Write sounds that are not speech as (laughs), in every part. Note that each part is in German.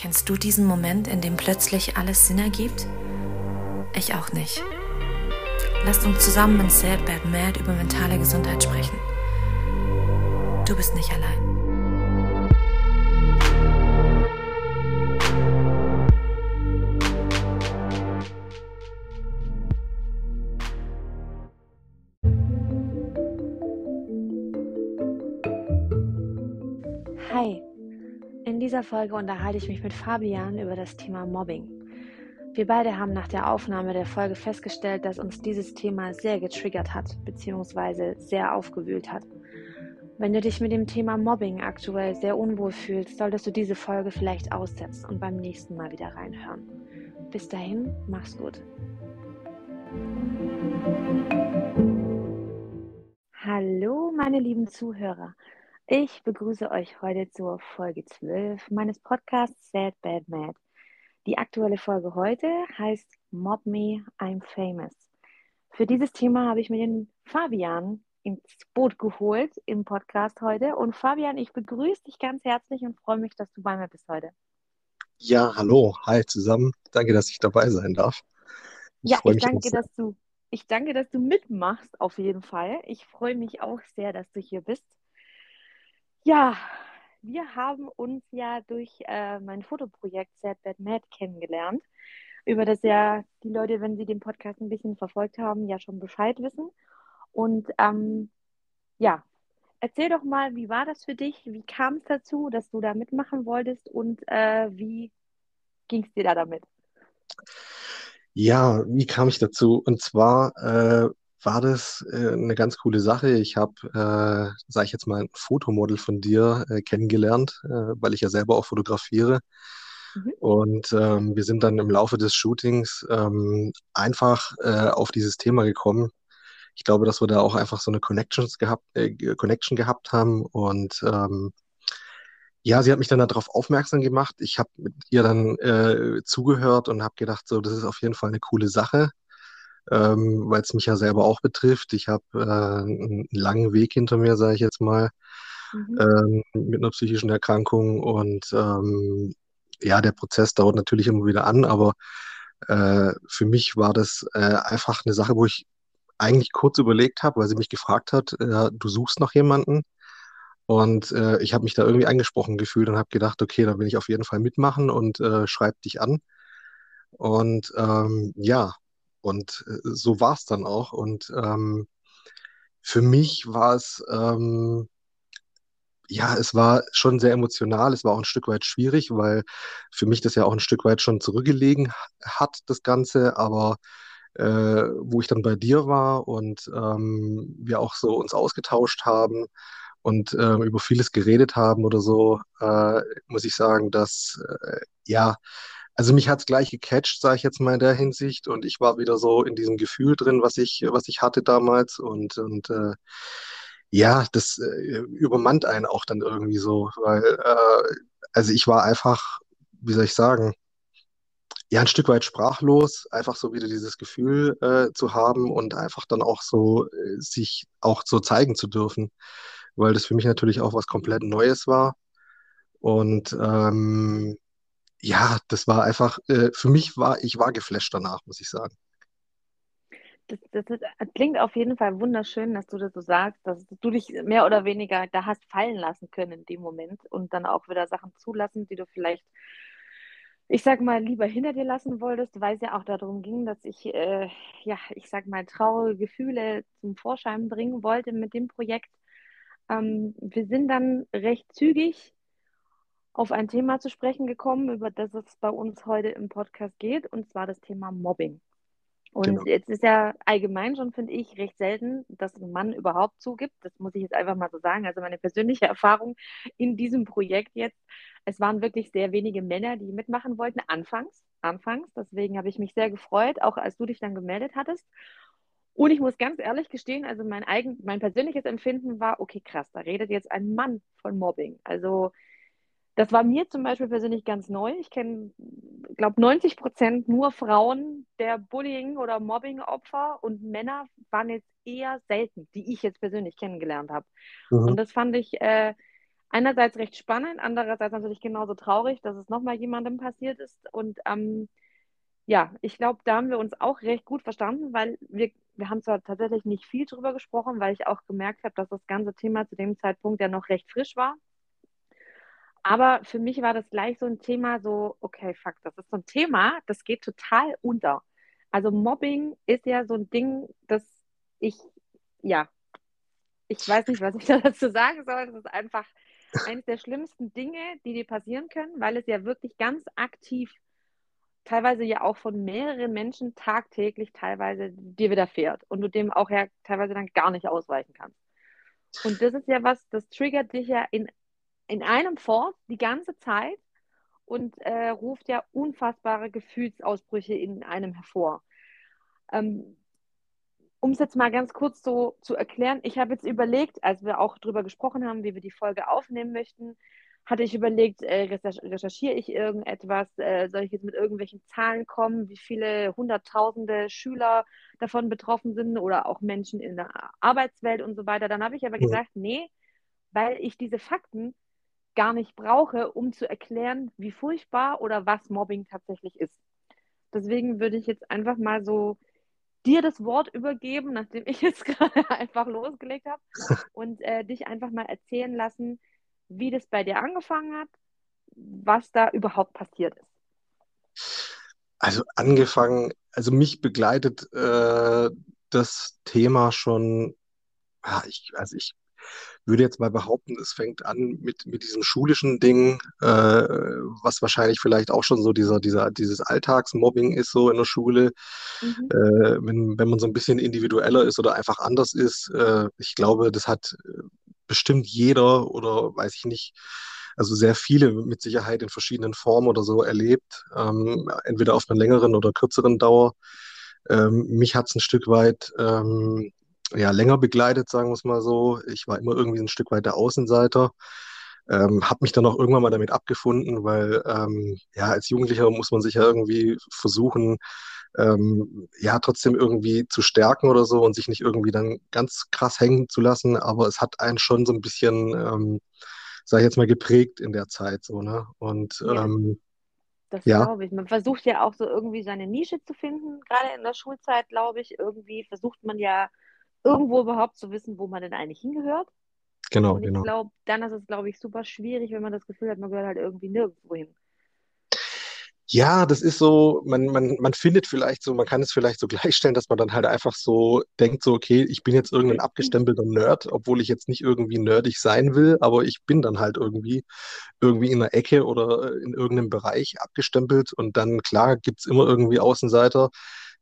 Kennst du diesen Moment, in dem plötzlich alles Sinn ergibt? Ich auch nicht. Lasst uns zusammen in Sad Bad Mad über mentale Gesundheit sprechen. Du bist nicht allein. Dieser Folge unterhalte ich mich mit Fabian über das Thema Mobbing. Wir beide haben nach der Aufnahme der Folge festgestellt, dass uns dieses Thema sehr getriggert hat bzw. sehr aufgewühlt hat. Wenn du dich mit dem Thema Mobbing aktuell sehr unwohl fühlst, solltest du diese Folge vielleicht aussetzen und beim nächsten Mal wieder reinhören. Bis dahin, mach's gut. Hallo, meine lieben Zuhörer. Ich begrüße euch heute zur Folge 12 meines Podcasts Sad Bad Mad. Die aktuelle Folge heute heißt Mob Me, I'm Famous. Für dieses Thema habe ich mir den Fabian ins Boot geholt im Podcast heute. Und Fabian, ich begrüße dich ganz herzlich und freue mich, dass du bei mir bist heute. Ja, hallo, hi zusammen. Danke, dass ich dabei sein darf. Ich ja, ich danke, dass du, ich danke, dass du mitmachst, auf jeden Fall. Ich freue mich auch sehr, dass du hier bist. Ja, wir haben uns ja durch äh, mein Fotoprojekt Sad Bad Mad kennengelernt, über das ja die Leute, wenn sie den Podcast ein bisschen verfolgt haben, ja schon Bescheid wissen. Und ähm, ja, erzähl doch mal, wie war das für dich? Wie kam es dazu, dass du da mitmachen wolltest und äh, wie ging es dir da damit? Ja, wie kam ich dazu? Und zwar äh, war das äh, eine ganz coole Sache. Ich habe, äh, sage ich jetzt mal, ein Fotomodel von dir äh, kennengelernt, äh, weil ich ja selber auch fotografiere. Mhm. Und ähm, wir sind dann im Laufe des Shootings ähm, einfach äh, auf dieses Thema gekommen. Ich glaube, dass wir da auch einfach so eine Connections gehabt, äh, Connection gehabt haben. Und ähm, ja, sie hat mich dann darauf aufmerksam gemacht. Ich habe mit ihr dann äh, zugehört und habe gedacht, so, das ist auf jeden Fall eine coole Sache ähm, weil es mich ja selber auch betrifft. Ich habe äh, einen langen Weg hinter mir, sage ich jetzt mal, mhm. ähm, mit einer psychischen Erkrankung. Und ähm, ja, der Prozess dauert natürlich immer wieder an, aber äh, für mich war das äh, einfach eine Sache, wo ich eigentlich kurz überlegt habe, weil sie mich gefragt hat, äh, du suchst noch jemanden. Und äh, ich habe mich da irgendwie angesprochen gefühlt und habe gedacht, okay, da will ich auf jeden Fall mitmachen und äh, schreib dich an. Und ähm, ja, und äh, so war es dann auch. Und ähm, für mich war es, ähm, ja, es war schon sehr emotional. Es war auch ein Stück weit schwierig, weil für mich das ja auch ein Stück weit schon zurückgelegen hat, das Ganze. Aber äh, wo ich dann bei dir war und ähm, wir auch so uns ausgetauscht haben und äh, über vieles geredet haben oder so, äh, muss ich sagen, dass äh, ja, also mich hat es gleich gecatcht, sage ich jetzt mal in der Hinsicht. Und ich war wieder so in diesem Gefühl drin, was ich, was ich hatte damals. Und, und äh, ja, das äh, übermannt einen auch dann irgendwie so, weil äh, also ich war einfach, wie soll ich sagen, ja, ein Stück weit sprachlos, einfach so wieder dieses Gefühl äh, zu haben und einfach dann auch so äh, sich auch so zeigen zu dürfen, weil das für mich natürlich auch was komplett Neues war. Und ähm, ja, das war einfach, äh, für mich war, ich war geflasht danach, muss ich sagen. Das, das, das, klingt auf jeden Fall wunderschön, dass du das so sagst, dass du dich mehr oder weniger da hast fallen lassen können in dem Moment und dann auch wieder Sachen zulassen, die du vielleicht, ich sag mal, lieber hinter dir lassen wolltest, weil es ja auch darum ging, dass ich, äh, ja, ich sag mal, traurige Gefühle zum Vorschein bringen wollte mit dem Projekt. Ähm, wir sind dann recht zügig auf ein Thema zu sprechen gekommen, über das es bei uns heute im Podcast geht, und zwar das Thema Mobbing. Und genau. jetzt ist ja allgemein schon, finde ich, recht selten, dass ein Mann überhaupt zugibt. Das muss ich jetzt einfach mal so sagen. Also meine persönliche (laughs) Erfahrung in diesem Projekt jetzt, es waren wirklich sehr wenige Männer, die mitmachen wollten, anfangs. Anfangs. Deswegen habe ich mich sehr gefreut, auch als du dich dann gemeldet hattest. Und ich muss ganz ehrlich gestehen, also mein eigen, mein persönliches Empfinden war, okay, krass, da redet jetzt ein Mann von Mobbing. Also das war mir zum Beispiel persönlich ganz neu. Ich kenne, glaube 90 Prozent nur Frauen der Bullying- oder Mobbing-Opfer und Männer waren jetzt eher selten, die ich jetzt persönlich kennengelernt habe. Mhm. Und das fand ich äh, einerseits recht spannend, andererseits natürlich genauso traurig, dass es nochmal jemandem passiert ist. Und ähm, ja, ich glaube, da haben wir uns auch recht gut verstanden, weil wir, wir haben zwar tatsächlich nicht viel drüber gesprochen, weil ich auch gemerkt habe, dass das ganze Thema zu dem Zeitpunkt ja noch recht frisch war. Aber für mich war das gleich so ein Thema, so, okay, fuck, das ist so ein Thema, das geht total unter. Also Mobbing ist ja so ein Ding, das ich, ja, ich weiß nicht, was ich (laughs) dazu sagen soll. Das ist einfach eines der schlimmsten Dinge, die dir passieren können, weil es ja wirklich ganz aktiv, teilweise ja auch von mehreren Menschen tagtäglich teilweise dir widerfährt und du dem auch ja teilweise dann gar nicht ausweichen kannst. Und das ist ja was, das triggert dich ja in, in einem fort die ganze Zeit und äh, ruft ja unfassbare Gefühlsausbrüche in einem hervor. Ähm, um es jetzt mal ganz kurz so zu erklären, ich habe jetzt überlegt, als wir auch darüber gesprochen haben, wie wir die Folge aufnehmen möchten, hatte ich überlegt, äh, recherchiere ich irgendetwas, äh, soll ich jetzt mit irgendwelchen Zahlen kommen, wie viele hunderttausende Schüler davon betroffen sind oder auch Menschen in der Arbeitswelt und so weiter. Dann habe ich aber gesagt, nee, weil ich diese Fakten gar nicht brauche, um zu erklären, wie furchtbar oder was Mobbing tatsächlich ist. Deswegen würde ich jetzt einfach mal so dir das Wort übergeben, nachdem ich (laughs) jetzt gerade einfach losgelegt habe (laughs) und äh, dich einfach mal erzählen lassen, wie das bei dir angefangen hat, was da überhaupt passiert ist. Also angefangen, also mich begleitet äh, das Thema schon, ja, ich, also ich würde jetzt mal behaupten, es fängt an mit, mit diesem schulischen Ding, äh, was wahrscheinlich vielleicht auch schon so dieser, dieser, dieses Alltagsmobbing ist, so in der Schule. Mhm. Äh, wenn, wenn man so ein bisschen individueller ist oder einfach anders ist. Äh, ich glaube, das hat äh, bestimmt jeder oder weiß ich nicht, also sehr viele mit Sicherheit in verschiedenen Formen oder so erlebt, ähm, entweder auf einer längeren oder kürzeren Dauer. Ähm, mich hat es ein Stück weit ähm, ja, länger begleitet, sagen wir es mal so. Ich war immer irgendwie ein Stück weit der Außenseiter. Ähm, habe mich dann auch irgendwann mal damit abgefunden, weil ähm, ja, als Jugendlicher muss man sich ja irgendwie versuchen, ähm, ja, trotzdem irgendwie zu stärken oder so und sich nicht irgendwie dann ganz krass hängen zu lassen. Aber es hat einen schon so ein bisschen, ähm, sag ich jetzt mal, geprägt in der Zeit so, ne? Und ja. ähm, das ja. glaube ich. Man versucht ja auch so irgendwie seine Nische zu finden, gerade in der Schulzeit, glaube ich. Irgendwie versucht man ja irgendwo überhaupt zu wissen, wo man denn eigentlich hingehört. Genau, und ich genau. glaube, dann ist es, glaube ich, super schwierig, wenn man das Gefühl hat, man gehört halt irgendwie nirgendwo hin. Ja, das ist so, man, man, man findet vielleicht so, man kann es vielleicht so (laughs) gleichstellen, dass man dann halt einfach so denkt, so, okay, ich bin jetzt irgendein abgestempelter Nerd, obwohl ich jetzt nicht irgendwie nerdig sein will, aber ich bin dann halt irgendwie, irgendwie in einer Ecke oder in irgendeinem Bereich abgestempelt und dann, klar, gibt es immer irgendwie Außenseiter,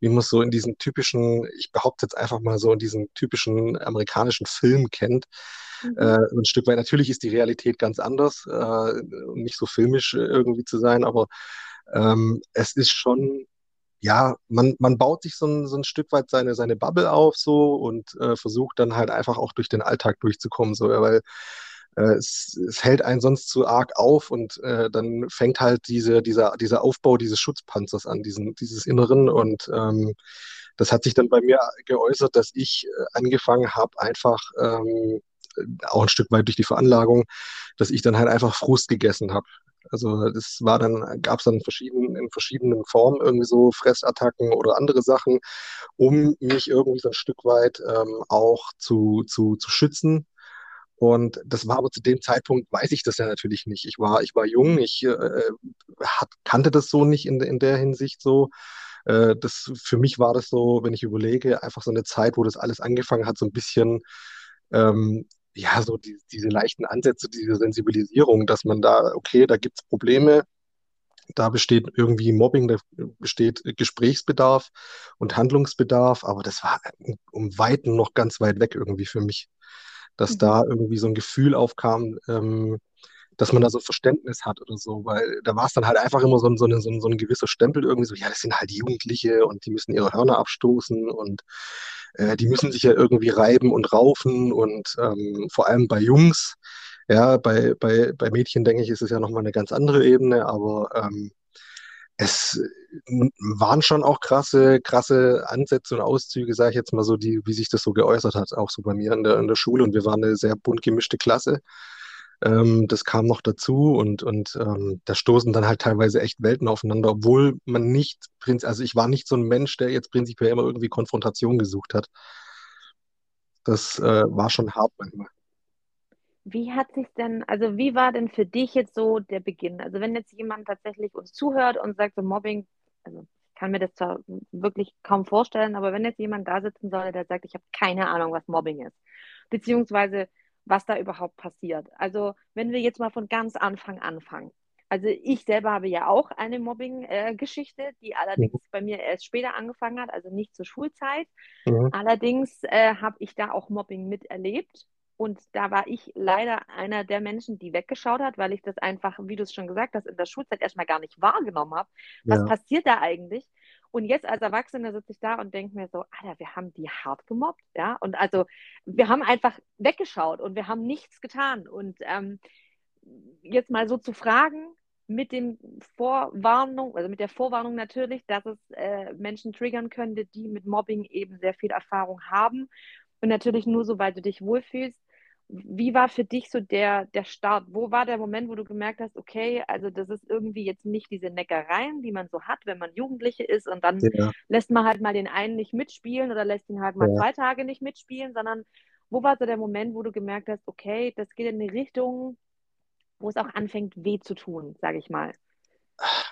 wie man es so in diesen typischen, ich behaupte jetzt einfach mal so in diesen typischen amerikanischen Film kennt. Mhm. Äh, ein Stück weit, natürlich ist die Realität ganz anders, äh, nicht so filmisch äh, irgendwie zu sein, aber ähm, es ist schon, ja, man, man baut sich so ein, so ein Stück weit seine, seine Bubble auf so und äh, versucht dann halt einfach auch durch den Alltag durchzukommen, so, weil es, es, hält einen sonst zu arg auf und äh, dann fängt halt diese, dieser, dieser Aufbau dieses Schutzpanzers an, diesen, dieses Inneren und ähm, das hat sich dann bei mir geäußert, dass ich äh, angefangen habe, einfach ähm, auch ein Stück weit durch die Veranlagung, dass ich dann halt einfach Frust gegessen habe. Also das war dann, gab es dann verschieden, in verschiedenen Formen irgendwie so Fressattacken oder andere Sachen, um mich irgendwie so ein Stück weit ähm, auch zu, zu, zu schützen und das war aber zu dem Zeitpunkt, weiß ich das ja natürlich nicht. Ich war, ich war jung, ich äh, hat, kannte das so nicht in, in der Hinsicht so. Äh, das, für mich war das so, wenn ich überlege, einfach so eine Zeit, wo das alles angefangen hat, so ein bisschen, ähm, ja, so die, diese leichten Ansätze, diese Sensibilisierung, dass man da, okay, da gibt es Probleme, da besteht irgendwie Mobbing, da besteht Gesprächsbedarf und Handlungsbedarf, aber das war um Weiten noch ganz weit weg irgendwie für mich dass mhm. da irgendwie so ein Gefühl aufkam, ähm, dass man da so Verständnis hat oder so, weil da war es dann halt einfach immer so ein, so, eine, so, ein, so ein gewisser Stempel irgendwie so, ja, das sind halt Jugendliche und die müssen ihre Hörner abstoßen und äh, die müssen sich ja irgendwie reiben und raufen und ähm, vor allem bei Jungs, ja, bei, bei, bei Mädchen denke ich, ist es ja nochmal eine ganz andere Ebene, aber ähm, es waren schon auch krasse, krasse Ansätze und Auszüge, sage ich jetzt mal so, die, wie sich das so geäußert hat, auch so bei mir in der, in der Schule. Und wir waren eine sehr bunt gemischte Klasse. Ähm, das kam noch dazu und, und ähm, da stoßen dann halt teilweise echt Welten aufeinander, obwohl man nicht, also ich war nicht so ein Mensch, der jetzt prinzipiell immer irgendwie Konfrontation gesucht hat. Das äh, war schon hart manchmal. Wie hat sich denn, also wie war denn für dich jetzt so der Beginn? Also wenn jetzt jemand tatsächlich uns zuhört und sagt, so Mobbing, also ich kann mir das zwar wirklich kaum vorstellen, aber wenn jetzt jemand da sitzen soll, der sagt, ich habe keine Ahnung, was Mobbing ist, beziehungsweise was da überhaupt passiert. Also wenn wir jetzt mal von ganz Anfang anfangen. Also ich selber habe ja auch eine Mobbing-Geschichte, äh, die allerdings mhm. bei mir erst später angefangen hat, also nicht zur Schulzeit. Mhm. Allerdings äh, habe ich da auch Mobbing miterlebt. Und da war ich leider einer der Menschen, die weggeschaut hat, weil ich das einfach, wie du es schon gesagt hast, in der Schulzeit erstmal gar nicht wahrgenommen habe. Was ja. passiert da eigentlich? Und jetzt als Erwachsene sitze ich da und denke mir so, Alter, wir haben die hart gemobbt, ja. Und also wir haben einfach weggeschaut und wir haben nichts getan. Und ähm, jetzt mal so zu fragen, mit dem Vorwarnung, also mit der Vorwarnung natürlich, dass es äh, Menschen triggern könnte, die mit Mobbing eben sehr viel Erfahrung haben. Und natürlich nur, sobald du dich wohlfühlst. Wie war für dich so der, der Start? Wo war der Moment, wo du gemerkt hast, okay, also das ist irgendwie jetzt nicht diese Neckereien, die man so hat, wenn man Jugendliche ist und dann ja. lässt man halt mal den einen nicht mitspielen oder lässt ihn halt mal ja. zwei Tage nicht mitspielen, sondern wo war so der Moment, wo du gemerkt hast, okay, das geht in eine Richtung, wo es auch anfängt, weh zu tun, sage ich mal?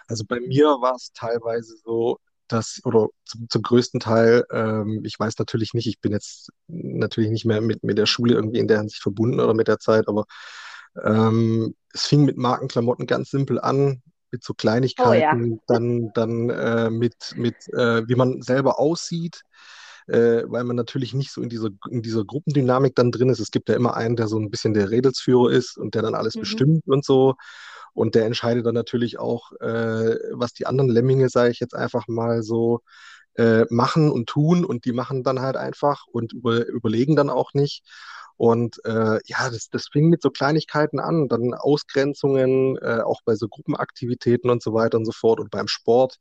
Also bei mir war es teilweise so, dass, oder zum, zum größten Teil, ähm, ich weiß natürlich nicht, ich bin jetzt natürlich nicht mehr mit, mit der Schule irgendwie in der Hinsicht verbunden oder mit der Zeit, aber ähm, es fing mit Markenklamotten ganz simpel an, mit so Kleinigkeiten, oh, ja. dann, dann äh, mit, mit äh, wie man selber aussieht, äh, weil man natürlich nicht so in dieser, in dieser Gruppendynamik dann drin ist. Es gibt ja immer einen, der so ein bisschen der Redelsführer ist und der dann alles mhm. bestimmt und so. Und der entscheidet dann natürlich auch, äh, was die anderen Lemminge, sage ich jetzt einfach mal so, äh, machen und tun. Und die machen dann halt einfach und über, überlegen dann auch nicht. Und äh, ja, das, das fing mit so Kleinigkeiten an, dann Ausgrenzungen, äh, auch bei so Gruppenaktivitäten und so weiter und so fort. Und beim Sport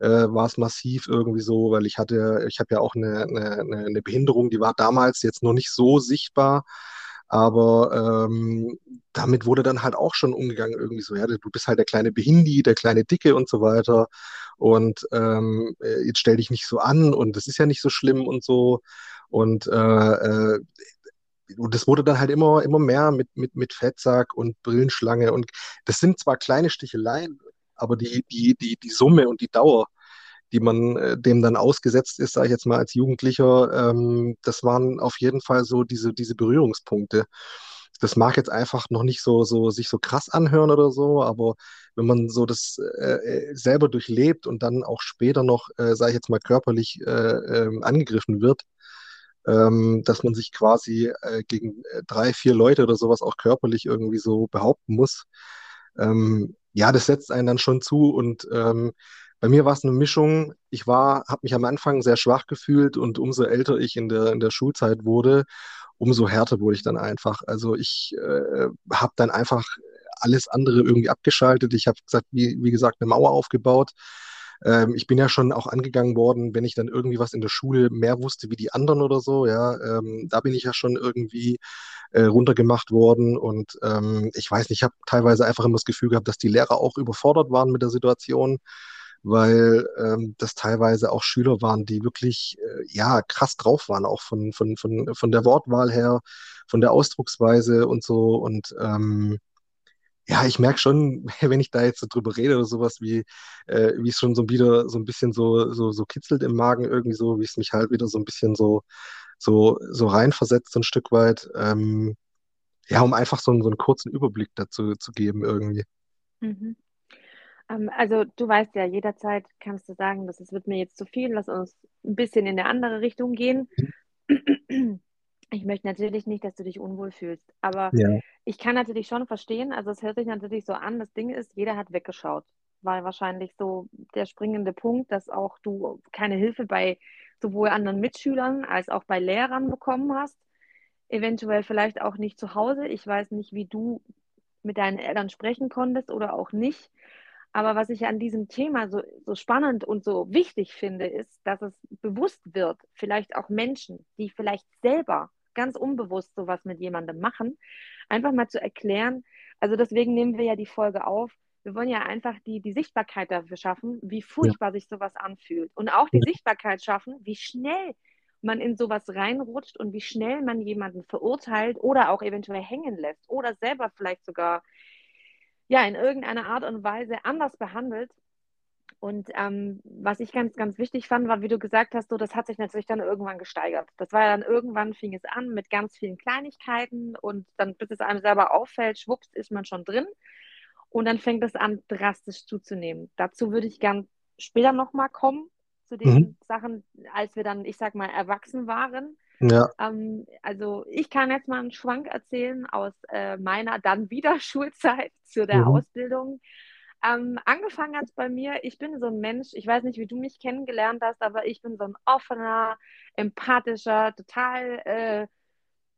äh, war es massiv irgendwie so, weil ich hatte, ich habe ja auch eine, eine, eine Behinderung, die war damals jetzt noch nicht so sichtbar. Aber ähm, damit wurde dann halt auch schon umgegangen, irgendwie so, ja, du bist halt der kleine Behindi, der kleine Dicke und so weiter. Und ähm, äh, jetzt stell dich nicht so an und das ist ja nicht so schlimm und so. Und äh, äh, und das wurde dann halt immer, immer mehr mit, mit, mit Fettsack und Brillenschlange. Und das sind zwar kleine Sticheleien, aber die, die, die, die Summe und die Dauer, die man äh, dem dann ausgesetzt ist, sage ich jetzt mal als Jugendlicher, ähm, das waren auf jeden Fall so diese, diese Berührungspunkte. Das mag jetzt einfach noch nicht so, so sich so krass anhören oder so, aber wenn man so das äh, äh selber durchlebt und dann auch später noch, äh, sage ich jetzt mal, körperlich äh, ähm, angegriffen wird, ähm, dass man sich quasi äh, gegen äh, drei, vier Leute oder sowas auch körperlich irgendwie so behaupten muss. Ähm, ja, das setzt einen dann schon zu und ähm, bei mir war es eine Mischung. Ich war, habe mich am Anfang sehr schwach gefühlt und umso älter ich in der, in der Schulzeit wurde, umso härter wurde ich dann einfach. Also ich äh, habe dann einfach alles andere irgendwie abgeschaltet. Ich habe gesagt, wie, wie gesagt, eine Mauer aufgebaut. Ähm, ich bin ja schon auch angegangen worden, wenn ich dann irgendwie was in der Schule mehr wusste wie die anderen oder so. Ja, ähm, da bin ich ja schon irgendwie äh, runtergemacht worden und ähm, ich weiß nicht, ich habe teilweise einfach immer das Gefühl gehabt, dass die Lehrer auch überfordert waren mit der Situation weil ähm, das teilweise auch Schüler waren, die wirklich äh, ja krass drauf waren, auch von, von, von, von der Wortwahl her, von der Ausdrucksweise und so. Und ähm, ja, ich merke schon, (laughs) wenn ich da jetzt so drüber rede oder sowas, wie, äh, wie es schon so wieder so ein bisschen so, so, so kitzelt im Magen irgendwie so, wie es mich halt wieder so ein bisschen so, so, so reinversetzt, so ein Stück weit. Ähm, ja, um einfach so, so einen kurzen Überblick dazu zu geben irgendwie. Mhm. Ähm, also du weißt ja, jederzeit kannst du sagen, das wird mir jetzt zu viel, lass uns ein bisschen in eine andere Richtung gehen. Ich möchte natürlich nicht, dass du dich unwohl fühlst, aber ja. ich kann natürlich schon verstehen, also es hört sich natürlich so an, das Ding ist, jeder hat weggeschaut, weil wahrscheinlich so der springende Punkt, dass auch du keine Hilfe bei sowohl anderen Mitschülern als auch bei Lehrern bekommen hast, eventuell vielleicht auch nicht zu Hause. Ich weiß nicht, wie du mit deinen Eltern sprechen konntest oder auch nicht. Aber was ich an diesem Thema so, so spannend und so wichtig finde, ist, dass es bewusst wird, vielleicht auch Menschen, die vielleicht selber ganz unbewusst sowas mit jemandem machen. einfach mal zu erklären. Also deswegen nehmen wir ja die Folge auf. Wir wollen ja einfach die, die Sichtbarkeit dafür schaffen, wie furchtbar ja. sich sowas anfühlt. Und auch die ja. Sichtbarkeit schaffen, wie schnell man in sowas reinrutscht und wie schnell man jemanden verurteilt oder auch eventuell hängen lässt oder selber vielleicht sogar ja in irgendeiner Art und Weise anders behandelt. Und ähm, was ich ganz, ganz wichtig fand, war, wie du gesagt hast, so, das hat sich natürlich dann irgendwann gesteigert. Das war dann irgendwann, fing es an mit ganz vielen Kleinigkeiten und dann, bis es einem selber auffällt, schwupps, ist man schon drin. Und dann fängt es an, drastisch zuzunehmen. Dazu würde ich gern später nochmal kommen, zu den mhm. Sachen, als wir dann, ich sag mal, erwachsen waren. Ja. Ähm, also ich kann jetzt mal einen Schwank erzählen aus äh, meiner dann wieder (laughs) Schulzeit zu der mhm. Ausbildung. Ähm, angefangen hat es bei mir, ich bin so ein Mensch, ich weiß nicht, wie du mich kennengelernt hast, aber ich bin so ein offener, empathischer, total äh,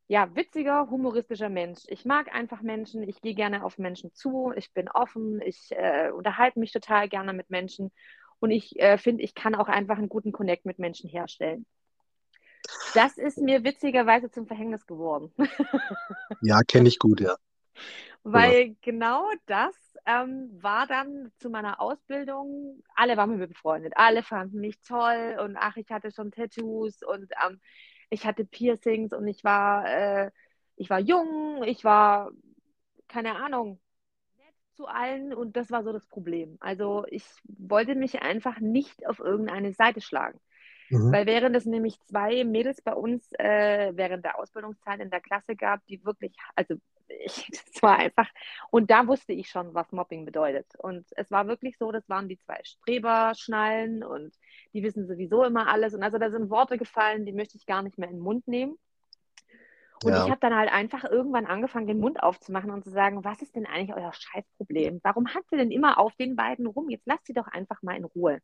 ja, witziger, humoristischer Mensch. Ich mag einfach Menschen, ich gehe gerne auf Menschen zu, ich bin offen, ich äh, unterhalte mich total gerne mit Menschen und ich äh, finde, ich kann auch einfach einen guten Connect mit Menschen herstellen. Das ist mir witzigerweise zum Verhängnis geworden. (laughs) ja, kenne ich gut, ja. Weil ja. genau das ähm, war dann zu meiner Ausbildung, alle waren mit mir befreundet, alle fanden mich toll und ach, ich hatte schon Tattoos und ähm, ich hatte Piercings und ich war, äh, ich war jung, ich war, keine Ahnung, nett zu allen und das war so das Problem. Also ich wollte mich einfach nicht auf irgendeine Seite schlagen. Mhm. Weil während es nämlich zwei Mädels bei uns äh, während der Ausbildungszeit in der Klasse gab, die wirklich, also ich, (laughs) das war einfach, und da wusste ich schon, was Mobbing bedeutet. Und es war wirklich so, das waren die zwei Streberschnallen und die wissen sowieso immer alles. Und also da sind Worte gefallen, die möchte ich gar nicht mehr in den Mund nehmen. Und ja. ich habe dann halt einfach irgendwann angefangen, den Mund aufzumachen und zu sagen, was ist denn eigentlich euer Scheißproblem? Warum habt ihr denn immer auf den beiden rum? Jetzt lasst sie doch einfach mal in Ruhe.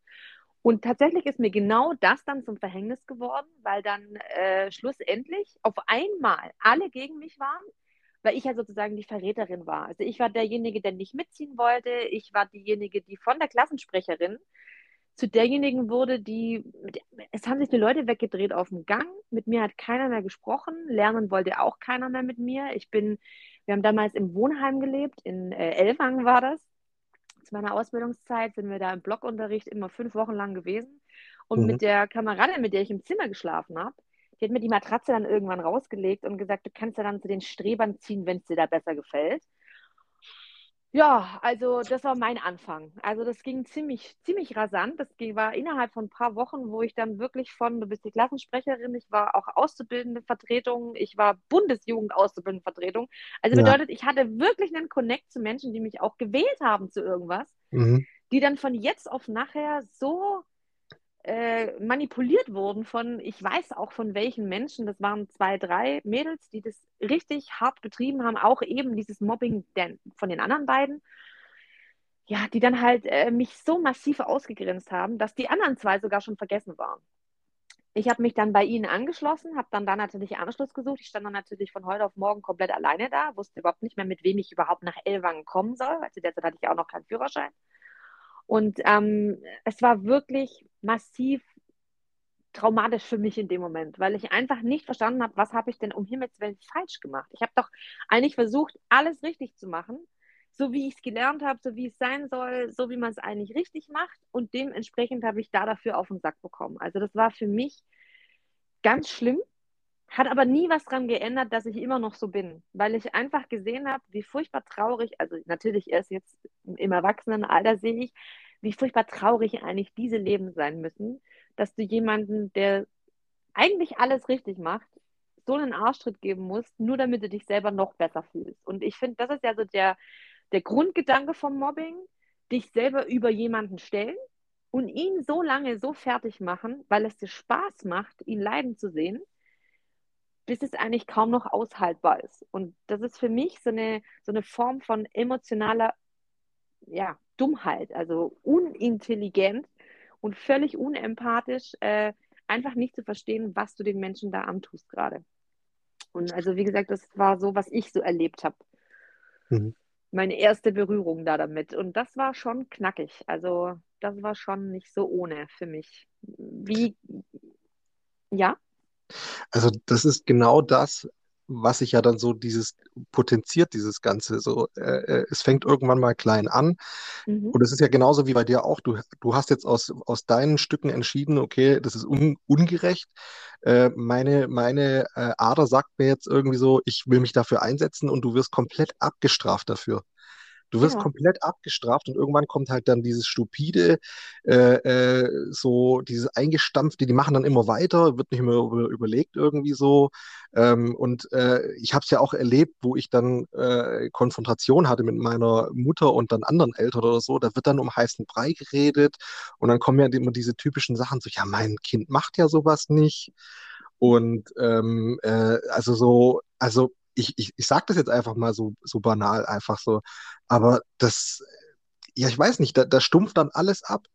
Und tatsächlich ist mir genau das dann zum Verhängnis geworden, weil dann äh, schlussendlich auf einmal alle gegen mich waren weil ich ja sozusagen die Verräterin war. Also ich war derjenige, der nicht mitziehen wollte. Ich war diejenige, die von der Klassensprecherin zu derjenigen wurde, die, es haben sich die Leute weggedreht auf dem Gang. Mit mir hat keiner mehr gesprochen. Lernen wollte auch keiner mehr mit mir. Ich bin, wir haben damals im Wohnheim gelebt, in äh, Elwang war das. Zu meiner Ausbildungszeit sind wir da im Blockunterricht immer fünf Wochen lang gewesen. Und mhm. mit der Kameradin, mit der ich im Zimmer geschlafen habe, die hat mir die Matratze dann irgendwann rausgelegt und gesagt, du kannst ja dann zu den Strebern ziehen, wenn es dir da besser gefällt. Ja, also das war mein Anfang. Also das ging ziemlich, ziemlich rasant. Das war innerhalb von ein paar Wochen, wo ich dann wirklich von, du bist die Klassensprecherin, ich war auch auszubildende Vertretung, ich war Bundesjugend auszubildende Vertretung. Also bedeutet, ja. ich hatte wirklich einen Connect zu Menschen, die mich auch gewählt haben zu irgendwas, mhm. die dann von jetzt auf nachher so äh, manipuliert wurden von, ich weiß auch von welchen Menschen, das waren zwei, drei Mädels, die das richtig hart betrieben haben, auch eben dieses Mobbing von den anderen beiden. Ja, die dann halt äh, mich so massiv ausgegrenzt haben, dass die anderen zwei sogar schon vergessen waren. Ich habe mich dann bei ihnen angeschlossen, habe dann da natürlich Anschluss gesucht. Ich stand dann natürlich von heute auf morgen komplett alleine da, wusste überhaupt nicht mehr, mit wem ich überhaupt nach Elwangen kommen soll. weil zu der Zeit hatte ich auch noch keinen Führerschein. Und ähm, es war wirklich massiv traumatisch für mich in dem Moment, weil ich einfach nicht verstanden habe, was habe ich denn um Himmels Willen falsch gemacht. Ich habe doch eigentlich versucht, alles richtig zu machen, so wie ich es gelernt habe, so wie es sein soll, so wie man es eigentlich richtig macht. Und dementsprechend habe ich da dafür auf den Sack bekommen. Also das war für mich ganz schlimm, hat aber nie was daran geändert, dass ich immer noch so bin, weil ich einfach gesehen habe, wie furchtbar traurig, also natürlich erst jetzt im Erwachsenenalter sehe ich, wie furchtbar traurig eigentlich diese Leben sein müssen, dass du jemanden, der eigentlich alles richtig macht, so einen Arschtritt geben musst, nur damit du dich selber noch besser fühlst. Und ich finde, das ist ja so der, der Grundgedanke vom Mobbing, dich selber über jemanden stellen und ihn so lange so fertig machen, weil es dir Spaß macht, ihn leiden zu sehen, bis es eigentlich kaum noch aushaltbar ist. Und das ist für mich so eine, so eine Form von emotionaler ja, Dummheit, also unintelligent und völlig unempathisch, äh, einfach nicht zu verstehen, was du den Menschen da antust gerade. Und also, wie gesagt, das war so, was ich so erlebt habe. Mhm. Meine erste Berührung da damit. Und das war schon knackig. Also, das war schon nicht so ohne für mich. Wie, ja? Also, das ist genau das, was sich ja dann so dieses potenziert, dieses Ganze. So, äh, äh, es fängt irgendwann mal klein an. Mhm. Und es ist ja genauso wie bei dir auch. Du, du hast jetzt aus, aus deinen Stücken entschieden, okay, das ist un, ungerecht. Äh, meine meine äh, Ader sagt mir jetzt irgendwie so, ich will mich dafür einsetzen und du wirst komplett abgestraft dafür. Du wirst ja. komplett abgestraft und irgendwann kommt halt dann dieses stupide, äh, äh, so dieses eingestampfte, die machen dann immer weiter, wird nicht mehr über, überlegt irgendwie so. Ähm, und äh, ich habe es ja auch erlebt, wo ich dann äh, Konfrontation hatte mit meiner Mutter und dann anderen Eltern oder so, da wird dann um heißen Brei geredet und dann kommen ja immer diese typischen Sachen so, ja, mein Kind macht ja sowas nicht. Und ähm, äh, also so, also ich, ich, ich sage das jetzt einfach mal so, so banal, einfach so. Aber das, ja, ich weiß nicht, da, da stumpft dann alles ab.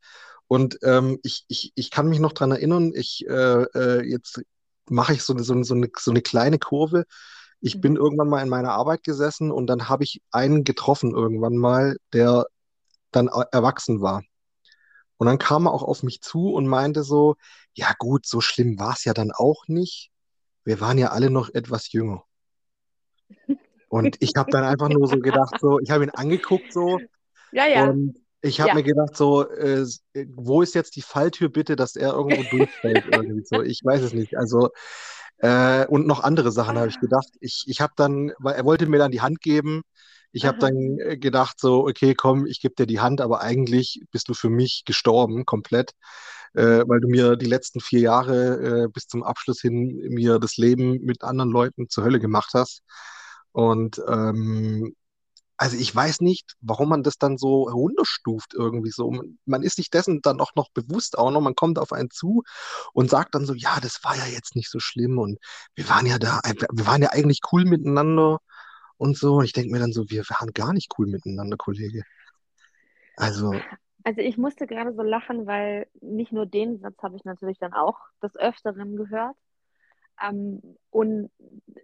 Und ähm, ich, ich, ich kann mich noch dran erinnern, ich äh, äh, jetzt mache ich so, so, so, eine, so eine kleine Kurve. Ich bin mhm. irgendwann mal in meiner Arbeit gesessen und dann habe ich einen getroffen irgendwann mal, der dann erwachsen war. Und dann kam er auch auf mich zu und meinte so, ja gut, so schlimm war es ja dann auch nicht. Wir waren ja alle noch etwas jünger. Und ich habe dann einfach nur so gedacht, so, ich habe ihn angeguckt so. Ja, ja. Und ich habe ja. mir gedacht, so, äh, wo ist jetzt die Falltür bitte, dass er irgendwo durchfällt (laughs) irgendwie so. Ich weiß es nicht. Also, äh, und noch andere Sachen habe ich gedacht. Ich, ich habe dann, weil er wollte mir dann die Hand geben. Ich habe dann äh, gedacht, so, okay, komm, ich gebe dir die Hand, aber eigentlich bist du für mich gestorben, komplett, äh, weil du mir die letzten vier Jahre äh, bis zum Abschluss hin mir das Leben mit anderen Leuten zur Hölle gemacht hast. Und ähm, also ich weiß nicht, warum man das dann so herunterstuft irgendwie so. Man ist sich dessen dann auch noch bewusst auch noch. Man kommt auf einen zu und sagt dann so, ja, das war ja jetzt nicht so schlimm und wir waren ja da, wir waren ja eigentlich cool miteinander und so. Und ich denke mir dann so, wir waren gar nicht cool miteinander, Kollege. Also. Also ich musste gerade so lachen, weil nicht nur den Satz habe ich natürlich dann auch des Öfteren gehört. Ähm, und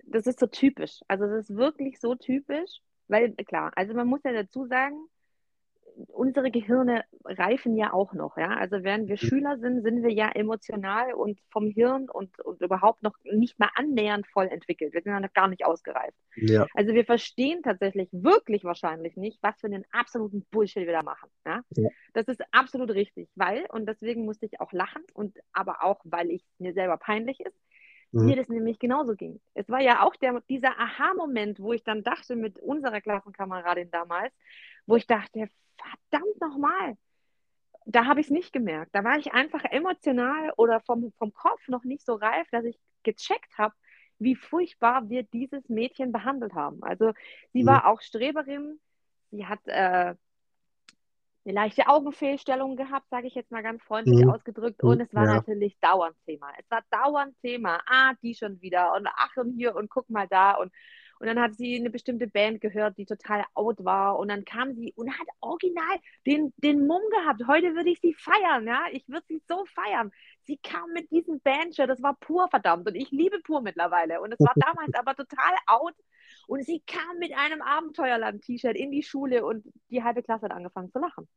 das ist so typisch. Also das ist wirklich so typisch, weil klar, also man muss ja dazu sagen, unsere Gehirne reifen ja auch noch, ja. Also während wir mhm. Schüler sind, sind wir ja emotional und vom Hirn und, und überhaupt noch nicht mal annähernd voll entwickelt. Wir sind ja noch gar nicht ausgereift. Ja. Also wir verstehen tatsächlich wirklich wahrscheinlich nicht, was für einen absoluten Bullshit wir da machen. Ja? ja. Das ist absolut richtig, weil, und deswegen musste ich auch lachen und aber auch, weil es mir selber peinlich ist, mhm. mir das nämlich genauso ging. Es war ja auch der, dieser Aha-Moment, wo ich dann dachte mit unserer Klassenkameradin damals, wo ich dachte, verdammt nochmal, da habe ich es nicht gemerkt. Da war ich einfach emotional oder vom, vom Kopf noch nicht so reif, dass ich gecheckt habe, wie furchtbar wir dieses Mädchen behandelt haben. Also sie mhm. war auch Streberin, sie hat äh, eine leichte Augenfehlstellung gehabt, sage ich jetzt mal ganz freundlich mhm. ausgedrückt. Und es war ja. natürlich dauernd Thema. Es war dauernd Thema. Ah, die schon wieder. Und ach, und hier und guck mal da. Und, und dann hat sie eine bestimmte Band gehört, die total out war. Und dann kam sie und hat original den, den Mumm gehabt. Heute würde ich sie feiern, ja. Ich würde sie so feiern. Sie kam mit diesem Bandshirt, das war pur verdammt. Und ich liebe pur mittlerweile. Und es war damals (laughs) aber total out. Und sie kam mit einem Abenteuerland-T-Shirt in die Schule und die halbe Klasse hat angefangen zu lachen.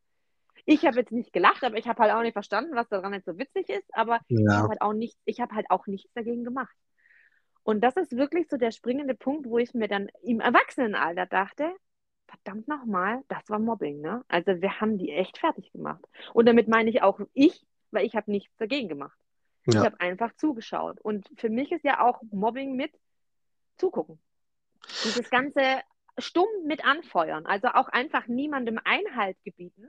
Ich habe jetzt nicht gelacht, aber ich habe halt auch nicht verstanden, was daran jetzt so witzig ist. Aber ja. ich habe halt, auch nicht, hab halt auch nichts dagegen gemacht. Und das ist wirklich so der springende Punkt, wo ich mir dann im Erwachsenenalter dachte, verdammt nochmal, das war Mobbing, ne? Also wir haben die echt fertig gemacht. Und damit meine ich auch ich, weil ich habe nichts dagegen gemacht. Ja. Ich habe einfach zugeschaut. Und für mich ist ja auch Mobbing mit zugucken. Dieses ganze stumm mit anfeuern, also auch einfach niemandem Einhalt gebieten,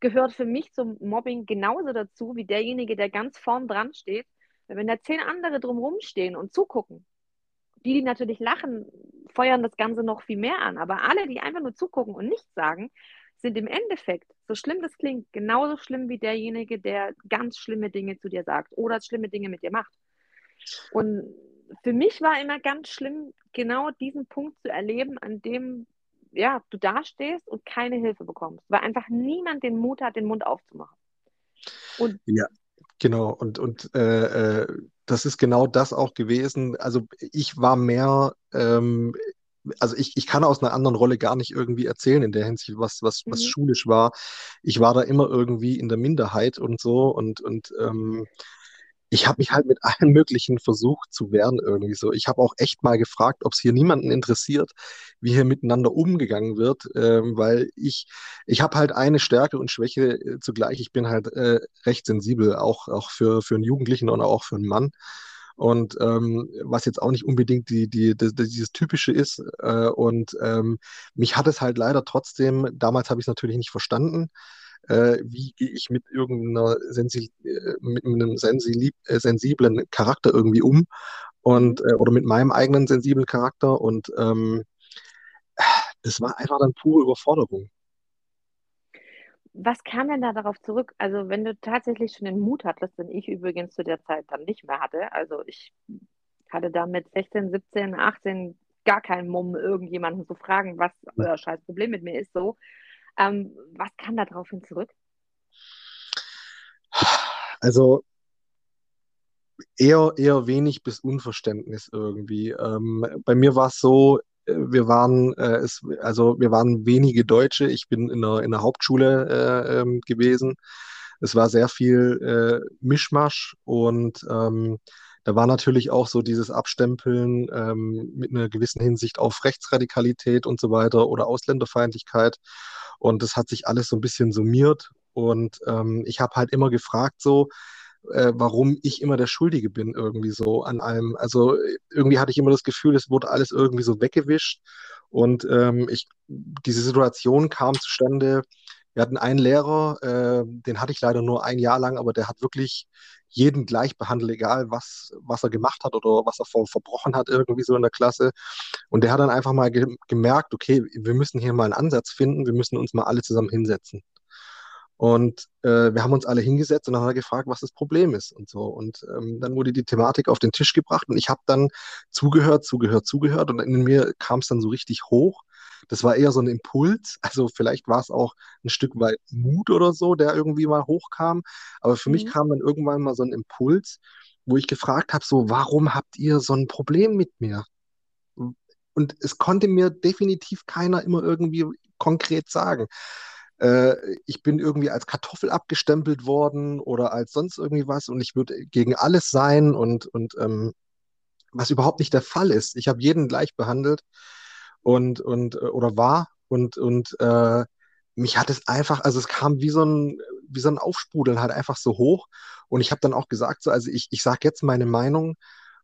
gehört für mich zum Mobbing genauso dazu wie derjenige, der ganz vorn dran steht. Wenn da zehn andere drumherum stehen und zugucken, die, die natürlich lachen, feuern das Ganze noch viel mehr an. Aber alle, die einfach nur zugucken und nichts sagen, sind im Endeffekt, so schlimm das klingt, genauso schlimm wie derjenige, der ganz schlimme Dinge zu dir sagt oder schlimme Dinge mit dir macht. Und für mich war immer ganz schlimm, genau diesen Punkt zu erleben, an dem ja, du dastehst und keine Hilfe bekommst, weil einfach niemand den Mut hat, den Mund aufzumachen. Und ja, genau. Und, und äh, äh, das ist genau das auch gewesen. Also ich war mehr, ähm, also ich, ich kann aus einer anderen Rolle gar nicht irgendwie erzählen in der Hinsicht, was, was, was mhm. schulisch war. Ich war da immer irgendwie in der Minderheit und so und, und ähm, ich habe mich halt mit allen (laughs) möglichen versucht zu wehren irgendwie so. Ich habe auch echt mal gefragt, ob es hier niemanden interessiert, wie hier miteinander umgegangen wird, ähm, weil ich, ich habe halt eine Stärke und Schwäche äh, zugleich. Ich bin halt äh, recht sensibel, auch, auch für, für einen Jugendlichen und auch für einen Mann. Und ähm, was jetzt auch nicht unbedingt die, die, die, dieses Typische ist. Äh, und ähm, mich hat es halt leider trotzdem, damals habe ich es natürlich nicht verstanden, äh, wie gehe ich mit irgendeiner Sensi äh, mit einem sensi äh, sensiblen Charakter irgendwie um und äh, oder mit meinem eigenen sensiblen Charakter und ähm, das war einfach dann pure Überforderung. Was kam denn da darauf zurück? Also, wenn du tatsächlich schon den Mut hattest, den ich übrigens zu der Zeit dann nicht mehr hatte, also ich hatte da mit 16, 17, 18 gar keinen Mumm, irgendjemanden zu fragen, was euer scheiß Problem mit mir ist, so. Ähm, was kam da drauf hin zurück? Also eher, eher wenig bis Unverständnis irgendwie. Ähm, bei mir war es so, äh, wir waren, äh, es, also wir waren wenige Deutsche. Ich bin in der, in der Hauptschule äh, ähm, gewesen. Es war sehr viel äh, Mischmasch und ähm, da war natürlich auch so dieses Abstempeln ähm, mit einer gewissen Hinsicht auf Rechtsradikalität und so weiter oder Ausländerfeindlichkeit. Und das hat sich alles so ein bisschen summiert. Und ähm, ich habe halt immer gefragt, so, äh, warum ich immer der Schuldige bin, irgendwie so an allem. Also irgendwie hatte ich immer das Gefühl, es wurde alles irgendwie so weggewischt. Und ähm, ich, diese Situation kam zustande. Wir hatten einen Lehrer, äh, den hatte ich leider nur ein Jahr lang, aber der hat wirklich jeden gleich behandelt, egal was, was er gemacht hat oder was er ver verbrochen hat, irgendwie so in der Klasse. Und der hat dann einfach mal ge gemerkt, okay, wir müssen hier mal einen Ansatz finden, wir müssen uns mal alle zusammen hinsetzen. Und äh, wir haben uns alle hingesetzt und er gefragt, was das Problem ist und so. Und ähm, dann wurde die Thematik auf den Tisch gebracht und ich habe dann zugehört, zugehört, zugehört und in mir kam es dann so richtig hoch. Das war eher so ein Impuls. (laughs) Also vielleicht war es auch ein Stück weit Mut oder so, der irgendwie mal hochkam. Aber für mhm. mich kam dann irgendwann mal so ein Impuls, wo ich gefragt habe, so, warum habt ihr so ein Problem mit mir? Und es konnte mir definitiv keiner immer irgendwie konkret sagen äh, ich bin irgendwie als Kartoffel abgestempelt worden oder als sonst irgendwie was und ich würde gegen alles sein und, und ähm, was überhaupt nicht der Fall ist. Ich habe jeden gleich behandelt und, und äh, oder war und, und äh, mich hat es einfach, also es kam wie so ein, wie so ein Aufsprudeln halt einfach so hoch. Und ich habe dann auch gesagt, so, also ich, ich sage jetzt meine Meinung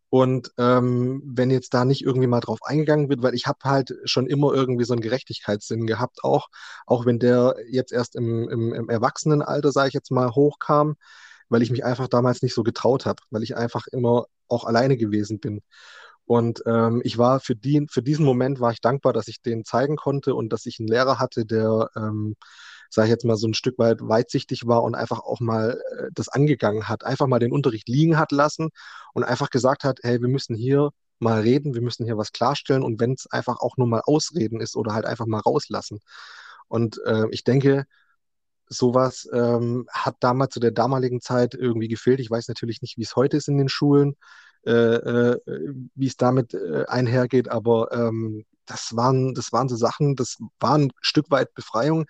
und ähm, wenn jetzt da nicht irgendwie mal drauf eingegangen wird, weil ich habe halt schon immer irgendwie so einen Gerechtigkeitssinn gehabt, auch, auch wenn der jetzt erst im, im, im Erwachsenenalter, sage ich jetzt mal, hochkam, weil ich mich einfach damals nicht so getraut habe, weil ich einfach immer auch alleine gewesen bin. Und ähm, ich war für, die, für diesen Moment war ich dankbar, dass ich den zeigen konnte und dass ich einen Lehrer hatte, der ähm, sage ich jetzt mal, so ein Stück weit weitsichtig war und einfach auch mal äh, das angegangen hat, einfach mal den Unterricht liegen hat lassen und einfach gesagt hat, hey, wir müssen hier mal reden, wir müssen hier was klarstellen und wenn es einfach auch nur mal ausreden ist oder halt einfach mal rauslassen. Und äh, ich denke, sowas ähm, hat damals zu der damaligen Zeit irgendwie gefehlt. Ich weiß natürlich nicht, wie es heute ist in den Schulen, wie es damit äh, einhergeht, aber ähm, das waren, das waren so Sachen, das war ein Stück weit Befreiung,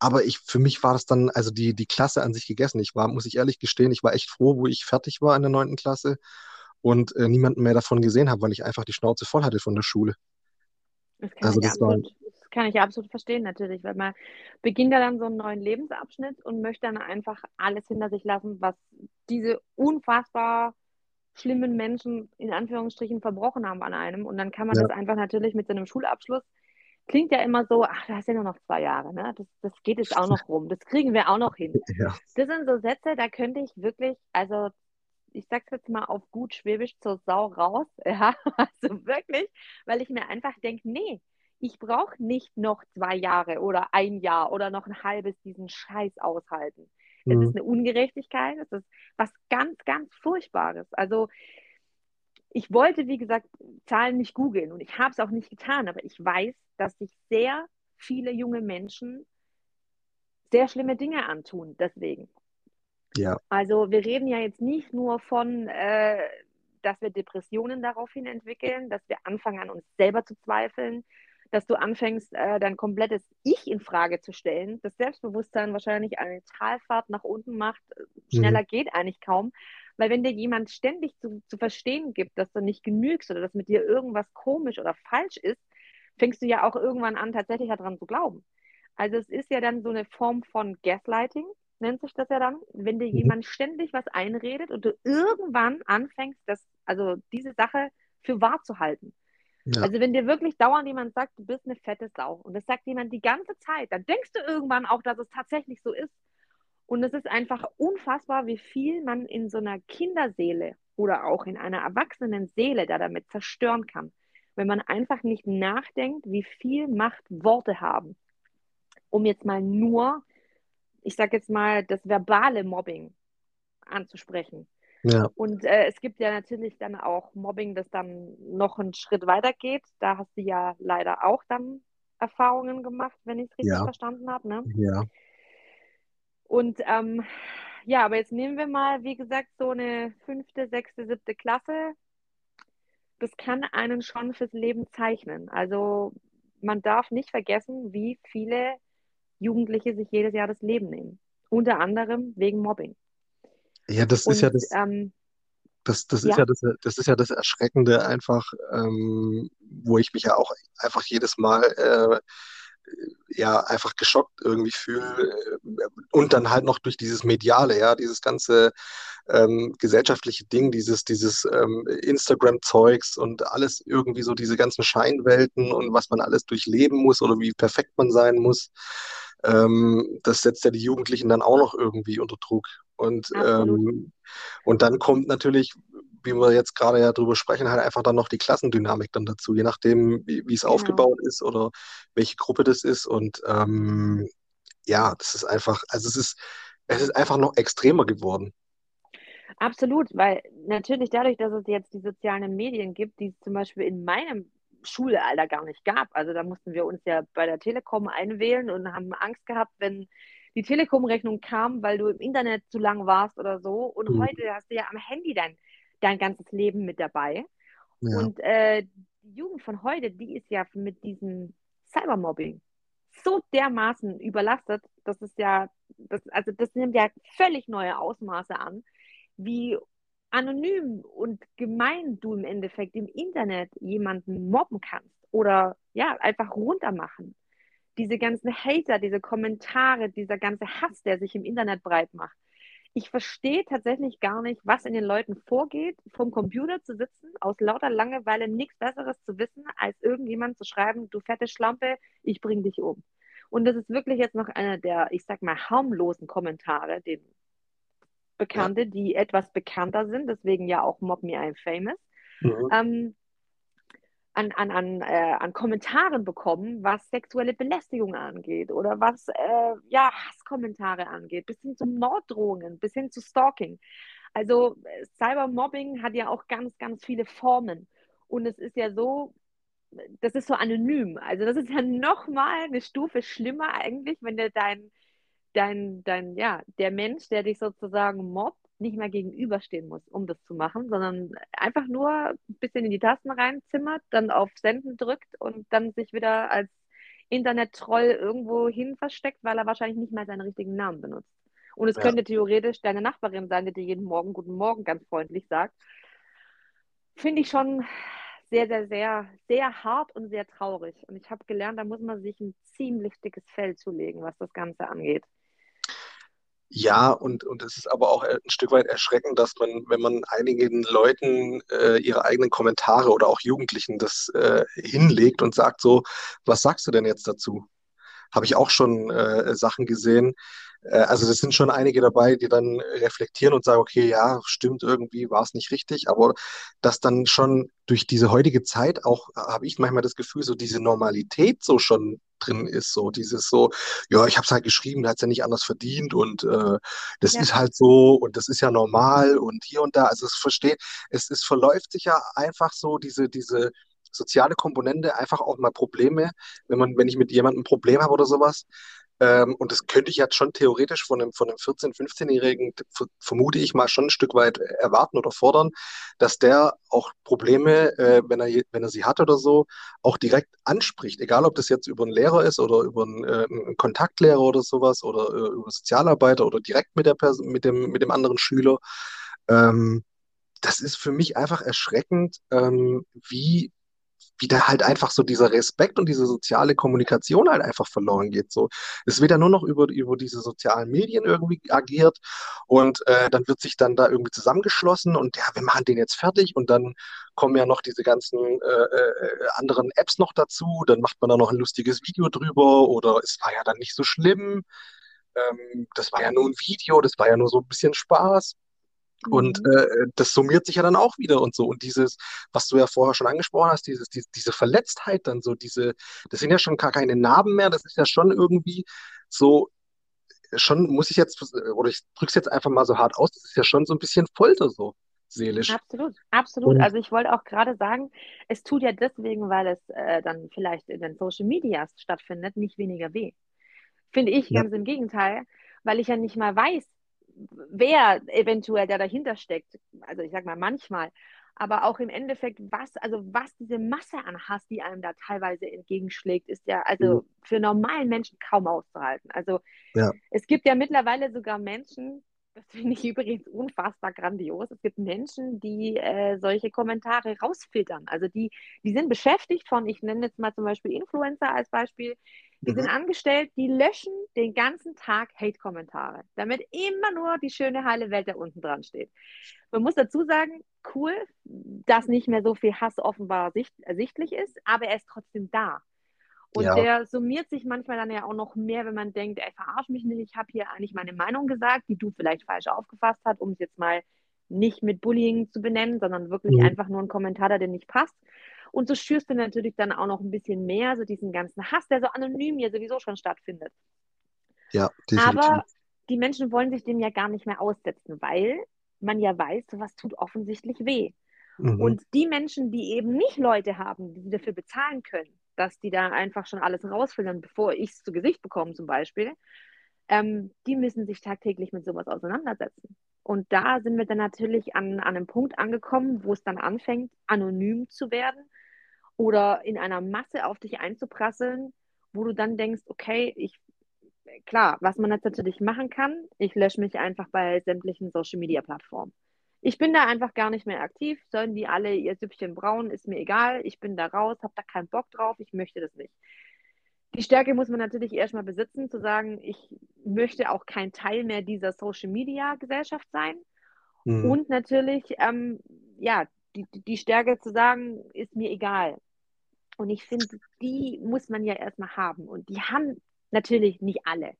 aber ich, für mich war das dann, also die, die Klasse an sich gegessen. Ich war, muss ich ehrlich gestehen, ich war echt froh, wo ich fertig war in der neunten Klasse und äh, niemanden mehr davon gesehen habe, weil ich einfach die Schnauze voll hatte von der Schule. Das kann, also das, absolut, war, das kann ich absolut verstehen, natürlich, weil man beginnt ja dann so einen neuen Lebensabschnitt und möchte dann einfach alles hinter sich lassen, was diese unfassbar schlimmen Menschen in Anführungsstrichen verbrochen haben an einem. Und dann kann man ja. das einfach natürlich mit seinem Schulabschluss klingt ja immer so, ach, da hast ja nur noch zwei Jahre, ne? Das, das geht jetzt auch noch rum, das kriegen wir auch noch hin. (laughs) Ja. Das sind so Sätze, da könnte ich wirklich, also ich sag's jetzt mal auf gut Schwäbisch zur Sau raus, (laughs) ja, also wirklich, weil ich mir einfach denke, nee, ich brauche nicht noch zwei Jahre oder ein Jahr oder noch ein halbes diesen Scheiß aushalten. Es mhm. ist eine Ungerechtigkeit, es ist was ganz, ganz Furchtbares. Also ich wollte, wie gesagt, Zahlen nicht googeln und ich habe es auch nicht getan, aber ich weiß, dass sich sehr viele junge Menschen sehr schlimme Dinge antun, deswegen. Ja. Also wir reden ja jetzt nicht nur von, äh, dass wir Depressionen daraufhin entwickeln, dass wir anfangen an uns selber zu zweifeln, dass du anfängst, äh, dein komplettes Ich in Frage zu stellen, das Selbstbewusstsein wahrscheinlich eine Talfahrt nach unten macht, schneller mhm. geht eigentlich kaum, Weil wenn dir jemand ständig zu, zu verstehen gibt, dass du nicht genügst oder dass mit dir irgendwas komisch oder falsch ist, fängst du ja auch irgendwann an, tatsächlich daran zu glauben. Also es ist ja dann so eine Form von Gaslighting, nennt sich das ja dann, wenn dir mhm. jemand ständig was einredet und du irgendwann anfängst, das, also diese Sache für wahr zu halten. Ja. Also wenn dir wirklich dauernd jemand sagt, du bist eine fette Sau und das sagt jemand die ganze Zeit, dann denkst du irgendwann auch, dass es tatsächlich so ist. Und es ist einfach unfassbar, wie viel man in so einer Kinderseele oder auch in einer erwachsenen Seele da damit zerstören kann, wenn man einfach nicht nachdenkt, wie viel Macht Worte haben. Um jetzt mal nur, ich sage jetzt mal, das verbale Mobbing anzusprechen. Ja. Und äh, es gibt ja natürlich dann auch Mobbing, das dann noch einen Schritt weiter geht. Da hast du ja leider auch dann Erfahrungen gemacht, wenn ich es richtig ja. verstanden habe. Ne? Ja. Und ähm, ja, aber jetzt nehmen wir mal, wie gesagt, so eine fünfte, sechste, siebte Klasse. Das kann einen schon fürs Leben zeichnen. Also man darf nicht vergessen, wie viele Jugendliche sich jedes Jahr das Leben nehmen. Unter anderem wegen Mobbing. Ja, das Und, ist ja das, ähm, das, das ja. ist ja das, das ist ja das Erschreckende einfach, ähm, wo ich mich ja auch einfach jedes Mal äh, ja einfach geschockt irgendwie fühle äh, und dann halt noch durch dieses mediale, ja, dieses ganze ähm, gesellschaftliche Ding, dieses dieses ähm, Instagram-Zeugs und alles irgendwie so diese ganzen Scheinwelten und was man alles durchleben muss oder wie perfekt man sein muss. Ähm, das setzt ja die Jugendlichen dann auch noch irgendwie unter Druck. Und, ähm, und dann kommt natürlich, wie wir jetzt gerade ja drüber sprechen, halt einfach dann noch die Klassendynamik dann dazu, je nachdem, wie, es genau. aufgebaut ist oder welche Gruppe das ist. Und ähm, ja, das ist einfach, also es ist, es ist einfach noch extremer geworden. Absolut, weil natürlich dadurch, dass es jetzt die sozialen Medien gibt, die es zum Beispiel in meinem Schulalter gar nicht gab. Also da mussten wir uns ja bei der Telekom einwählen und haben Angst gehabt, wenn die Telekom-Rechnung kam, weil du im Internet zu lang warst oder so. Und mhm. heute hast du ja am Handy dein, dein ganzes Leben mit dabei. Ja. Und äh, die Jugend von heute, die ist ja mit diesem Cybermobbing so dermaßen überlastet, das ist ja, das, also das nimmt ja völlig neue Ausmaße an, wie anonym und gemein du im Endeffekt im Internet jemanden mobben kannst oder ja, einfach runtermachen diese ganzen Hater, diese Kommentare, dieser ganze Hass, der sich im Internet breit macht. Ich verstehe tatsächlich gar nicht, was in den Leuten vorgeht, vom Computer zu sitzen, aus lauter Langeweile nichts Besseres zu wissen, als irgendjemand zu schreiben, du fette Schlampe, ich bring dich um. Und das ist wirklich jetzt noch einer der, ich sag mal, harmlosen Kommentare, den Bekannte, ja. die etwas bekannter sind, deswegen ja auch Mob Me I'm Famous. Mhm. Ähm, an, an, an, äh, an Kommentaren bekommen, was sexuelle Belästigung angeht oder was äh, ja, Hasskommentare angeht, bis hin zu Morddrohungen, bis hin zu Stalking. Also Cybermobbing hat ja auch ganz, ganz viele Formen. Und es ist ja so, das ist so anonym. Also das ist ja nochmal eine Stufe schlimmer eigentlich, wenn der dein, dein, dein, ja, der Mensch, der dich sozusagen mobbt, nicht mehr gegenüberstehen muss, um das zu machen, sondern einfach nur ein bisschen in die Tasten reinzimmert, dann auf Senden drückt und dann sich wieder als Internet-Troll irgendwo hin versteckt, weil er wahrscheinlich nicht mal seinen richtigen Namen benutzt. Und es ja. könnte theoretisch deine Nachbarin sein, die dir jeden Morgen Guten Morgen ganz freundlich sagt. Finde ich schon sehr, sehr, sehr, sehr hart und sehr traurig. Und ich habe gelernt, da muss man sich ein ziemlich dickes Fell zulegen, was das Ganze angeht. Ja, und, und es ist aber auch ein Stück weit erschreckend, dass man, wenn man einigen Leuten äh, ihre eigenen Kommentare oder auch Jugendlichen das äh, hinlegt und sagt so, was sagst du denn jetzt dazu? Habe ich auch schon äh, Sachen gesehen, äh, also es sind schon einige dabei, die dann reflektieren und sagen, okay, ja, stimmt, irgendwie war es nicht richtig, aber dass dann schon durch diese heutige Zeit auch, habe ich manchmal das Gefühl, so diese Normalität so schon drin ist, so dieses so, ja, ich habe es halt geschrieben, hat es ja nicht anders verdient und äh, das ja. ist halt so und das ist ja normal und hier und da, also es versteht, es, es verläuft sich ja einfach so diese, diese soziale Komponente, einfach auch mal Probleme, wenn man, wenn ich mit jemandem ein Problem habe oder sowas, ähm, und das könnte ich jetzt schon theoretisch von einem, von einem 14-, 15-Jährigen, vermute ich mal, schon ein Stück weit erwarten oder fordern, dass der auch Probleme, äh, wenn, er, wenn er sie hat oder so, auch direkt anspricht. Egal, ob das jetzt über einen Lehrer ist oder über einen, äh, einen Kontaktlehrer oder sowas oder äh, über Sozialarbeiter oder direkt mit, der mit, dem, mit dem anderen Schüler. Ähm, das ist für mich einfach erschreckend, ähm, wie, wie da halt einfach so dieser Respekt und diese soziale Kommunikation halt einfach verloren geht. So, es wird ja nur noch über, über diese sozialen Medien irgendwie agiert und äh, dann wird sich dann da irgendwie zusammengeschlossen und ja, wir machen den jetzt fertig und dann kommen ja noch diese ganzen äh, äh, anderen Apps noch dazu, dann macht man da noch ein lustiges Video drüber oder es war ja dann nicht so schlimm. Ähm, das war ja nur ein Video, das war ja nur so ein bisschen Spaß. Und Mhm. äh, das summiert sich ja dann auch wieder und so. Und dieses, was du ja vorher schon angesprochen hast, dieses, die, diese Verletztheit dann so, diese, das sind ja schon gar keine Narben mehr, das ist ja schon irgendwie so, schon muss ich jetzt, oder ich drück's jetzt einfach mal so hart aus, das ist ja schon so ein bisschen Folter so, seelisch. Absolut, absolut. Und Also ich wollte auch gerade sagen, es tut ja deswegen, weil es äh, dann vielleicht in den Social Medias stattfindet, nicht weniger weh. Finde ich ja, ganz im Gegenteil, weil ich ja nicht mal weiß, wer eventuell da dahinter steckt. Also ich sag mal manchmal, aber auch im Endeffekt, was, also was diese Masse an Hass, die einem da teilweise entgegenschlägt, ist ja mhm, also für normalen Menschen kaum auszuhalten. Also ja, es gibt ja mittlerweile sogar Menschen, das finde ich übrigens unfassbar grandios. Es gibt Menschen, die äh, solche Kommentare rausfiltern. Also die, die sind beschäftigt von, ich nenne jetzt mal zum Beispiel Influencer als Beispiel, die sind mhm, angestellt, die löschen den ganzen Tag Hate-Kommentare, damit immer nur die schöne heile Welt da unten dran steht. Man muss dazu sagen, cool, dass nicht mehr so viel Hass offenbar sicht, ersichtlich ist, aber er ist trotzdem da. Und ja, der summiert sich manchmal dann ja auch noch mehr, wenn man denkt, ey, verarsch mich nicht, ich habe hier eigentlich meine Meinung gesagt, die du vielleicht falsch aufgefasst hast, um es jetzt mal nicht mit Bullying zu benennen, sondern wirklich mhm, einfach nur ein Kommentar, der dir nicht passt. Und so schürst du natürlich dann auch noch ein bisschen mehr, so diesen ganzen Hass, der so anonym hier sowieso schon stattfindet. ja, definitiv. Aber die Menschen wollen sich dem ja gar nicht mehr aussetzen, weil man ja weiß, sowas tut offensichtlich weh. Mhm, Und die Menschen, die eben nicht Leute haben, die sie dafür bezahlen können, dass die da einfach schon alles rausfiltern, bevor ich es zu Gesicht bekomme zum Beispiel, ähm, die müssen sich tagtäglich mit sowas auseinandersetzen. Und da sind wir dann natürlich an, an einem Punkt angekommen, wo es dann anfängt, anonym zu werden oder in einer Masse auf dich einzuprasseln, wo du dann denkst, okay, ich, klar, was man jetzt natürlich machen kann, ich lösche mich einfach bei sämtlichen Social-Media-Plattformen. Ich bin da einfach gar nicht mehr aktiv. Sollen die alle ihr Süppchen brauen, ist mir egal. Ich bin da raus, habe da keinen Bock drauf, ich möchte das nicht. Die Stärke muss man natürlich erstmal besitzen, zu sagen, ich möchte auch kein Teil mehr dieser Social-Media-Gesellschaft sein. mhm, Und natürlich, ähm, ja, die, die Stärke zu sagen, ist mir egal. Und ich finde, die muss man ja erstmal haben. Und die haben natürlich nicht alle.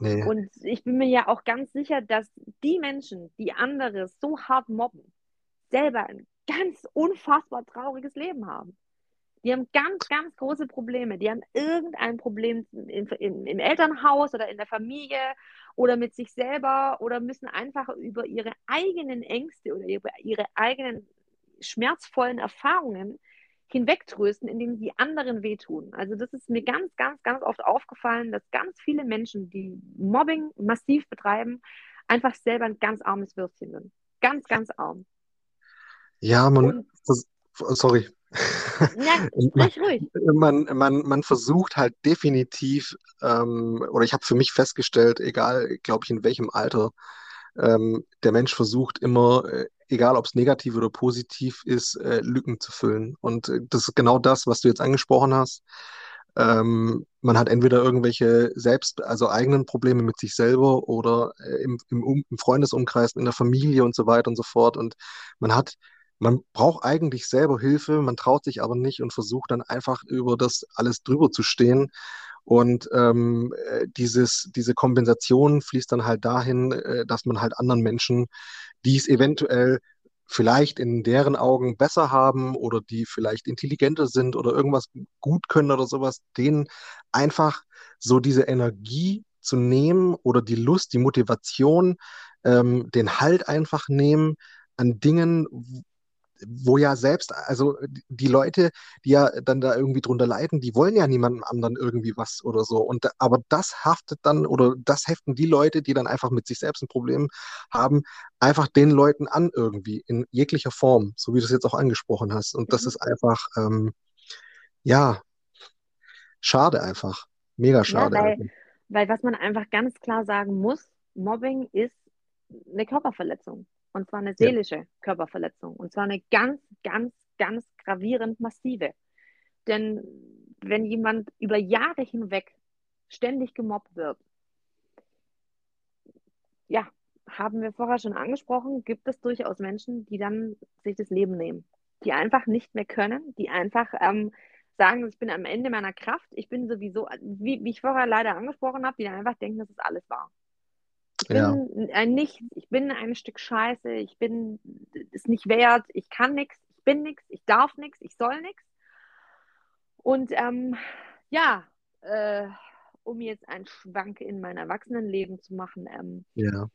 Nee, Und ich bin mir ja auch ganz sicher, dass die Menschen, die andere so hart mobben, selber ein ganz unfassbar trauriges Leben haben. Die haben ganz, ganz große Probleme. Die haben irgendein Problem im, im, im Elternhaus oder in der Familie oder mit sich selber oder müssen einfach über ihre eigenen Ängste oder über ihre eigenen schmerzvollen Erfahrungen hinwegtrösten, indem sie anderen wehtun. Also das ist mir ganz, ganz, ganz oft aufgefallen, dass ganz viele Menschen, die Mobbing massiv betreiben, einfach selber ein ganz armes Würstchen sind. Ganz, ganz arm. ja, man, Und das, sorry. ja, (laughs) sprich ruhig. man, man, man versucht halt definitiv, ähm, oder ich habe für mich festgestellt, egal, glaube ich, in welchem Alter, ähm, der Mensch versucht immer, äh, egal ob es negativ oder positiv ist, äh, Lücken zu füllen. Und äh, das ist genau das, was du jetzt angesprochen hast. Ähm, man hat entweder irgendwelche selbst, also eigenen Probleme mit sich selber oder äh, im, im, im Freundesumkreis, in der Familie und so weiter und so fort. Und man hat, man braucht eigentlich selber Hilfe, man traut sich aber nicht und versucht dann einfach über das alles drüber zu stehen. Und ähm, äh, dieses, diese Kompensation fließt dann halt dahin, äh, dass man halt anderen Menschen, die es eventuell vielleicht in deren Augen besser haben oder die vielleicht intelligenter sind oder irgendwas gut können oder sowas, denen einfach so diese Energie zu nehmen oder die Lust, die Motivation, ähm, den Halt einfach nehmen an Dingen, wo ja selbst, also die Leute, die ja dann da irgendwie drunter leiden, die wollen ja niemandem anderen irgendwie was oder so. Und aber das haftet dann oder das heften die Leute, die dann einfach mit sich selbst ein Problem haben, einfach den Leuten an irgendwie in jeglicher Form, so wie du es jetzt auch angesprochen hast. Und das Mhm. ist einfach, ähm, ja, schade einfach. Mega Ja, schade weil, einfach. weil was man einfach ganz klar sagen muss, Mobbing ist eine Körperverletzung. Und zwar eine seelische ja. Körperverletzung. Und zwar eine ganz, ganz, ganz gravierend massive. Denn wenn jemand über Jahre hinweg ständig gemobbt wird, ja, haben wir vorher schon angesprochen, gibt es durchaus Menschen, die dann sich das Leben nehmen, die einfach nicht mehr können, die einfach ähm, sagen, ich bin am Ende meiner Kraft, ich bin sowieso, wie, wie ich vorher leider angesprochen habe, die dann einfach denken, dass es alles war. Ich bin ja. ein Nichts, ich bin ein Stück Scheiße, ich bin es nicht wert, ich kann nichts, ich bin nichts, ich darf nichts, ich soll nichts. Und ähm, ja, äh, um jetzt einen Schwank in mein Erwachsenenleben zu machen, ähm, ja.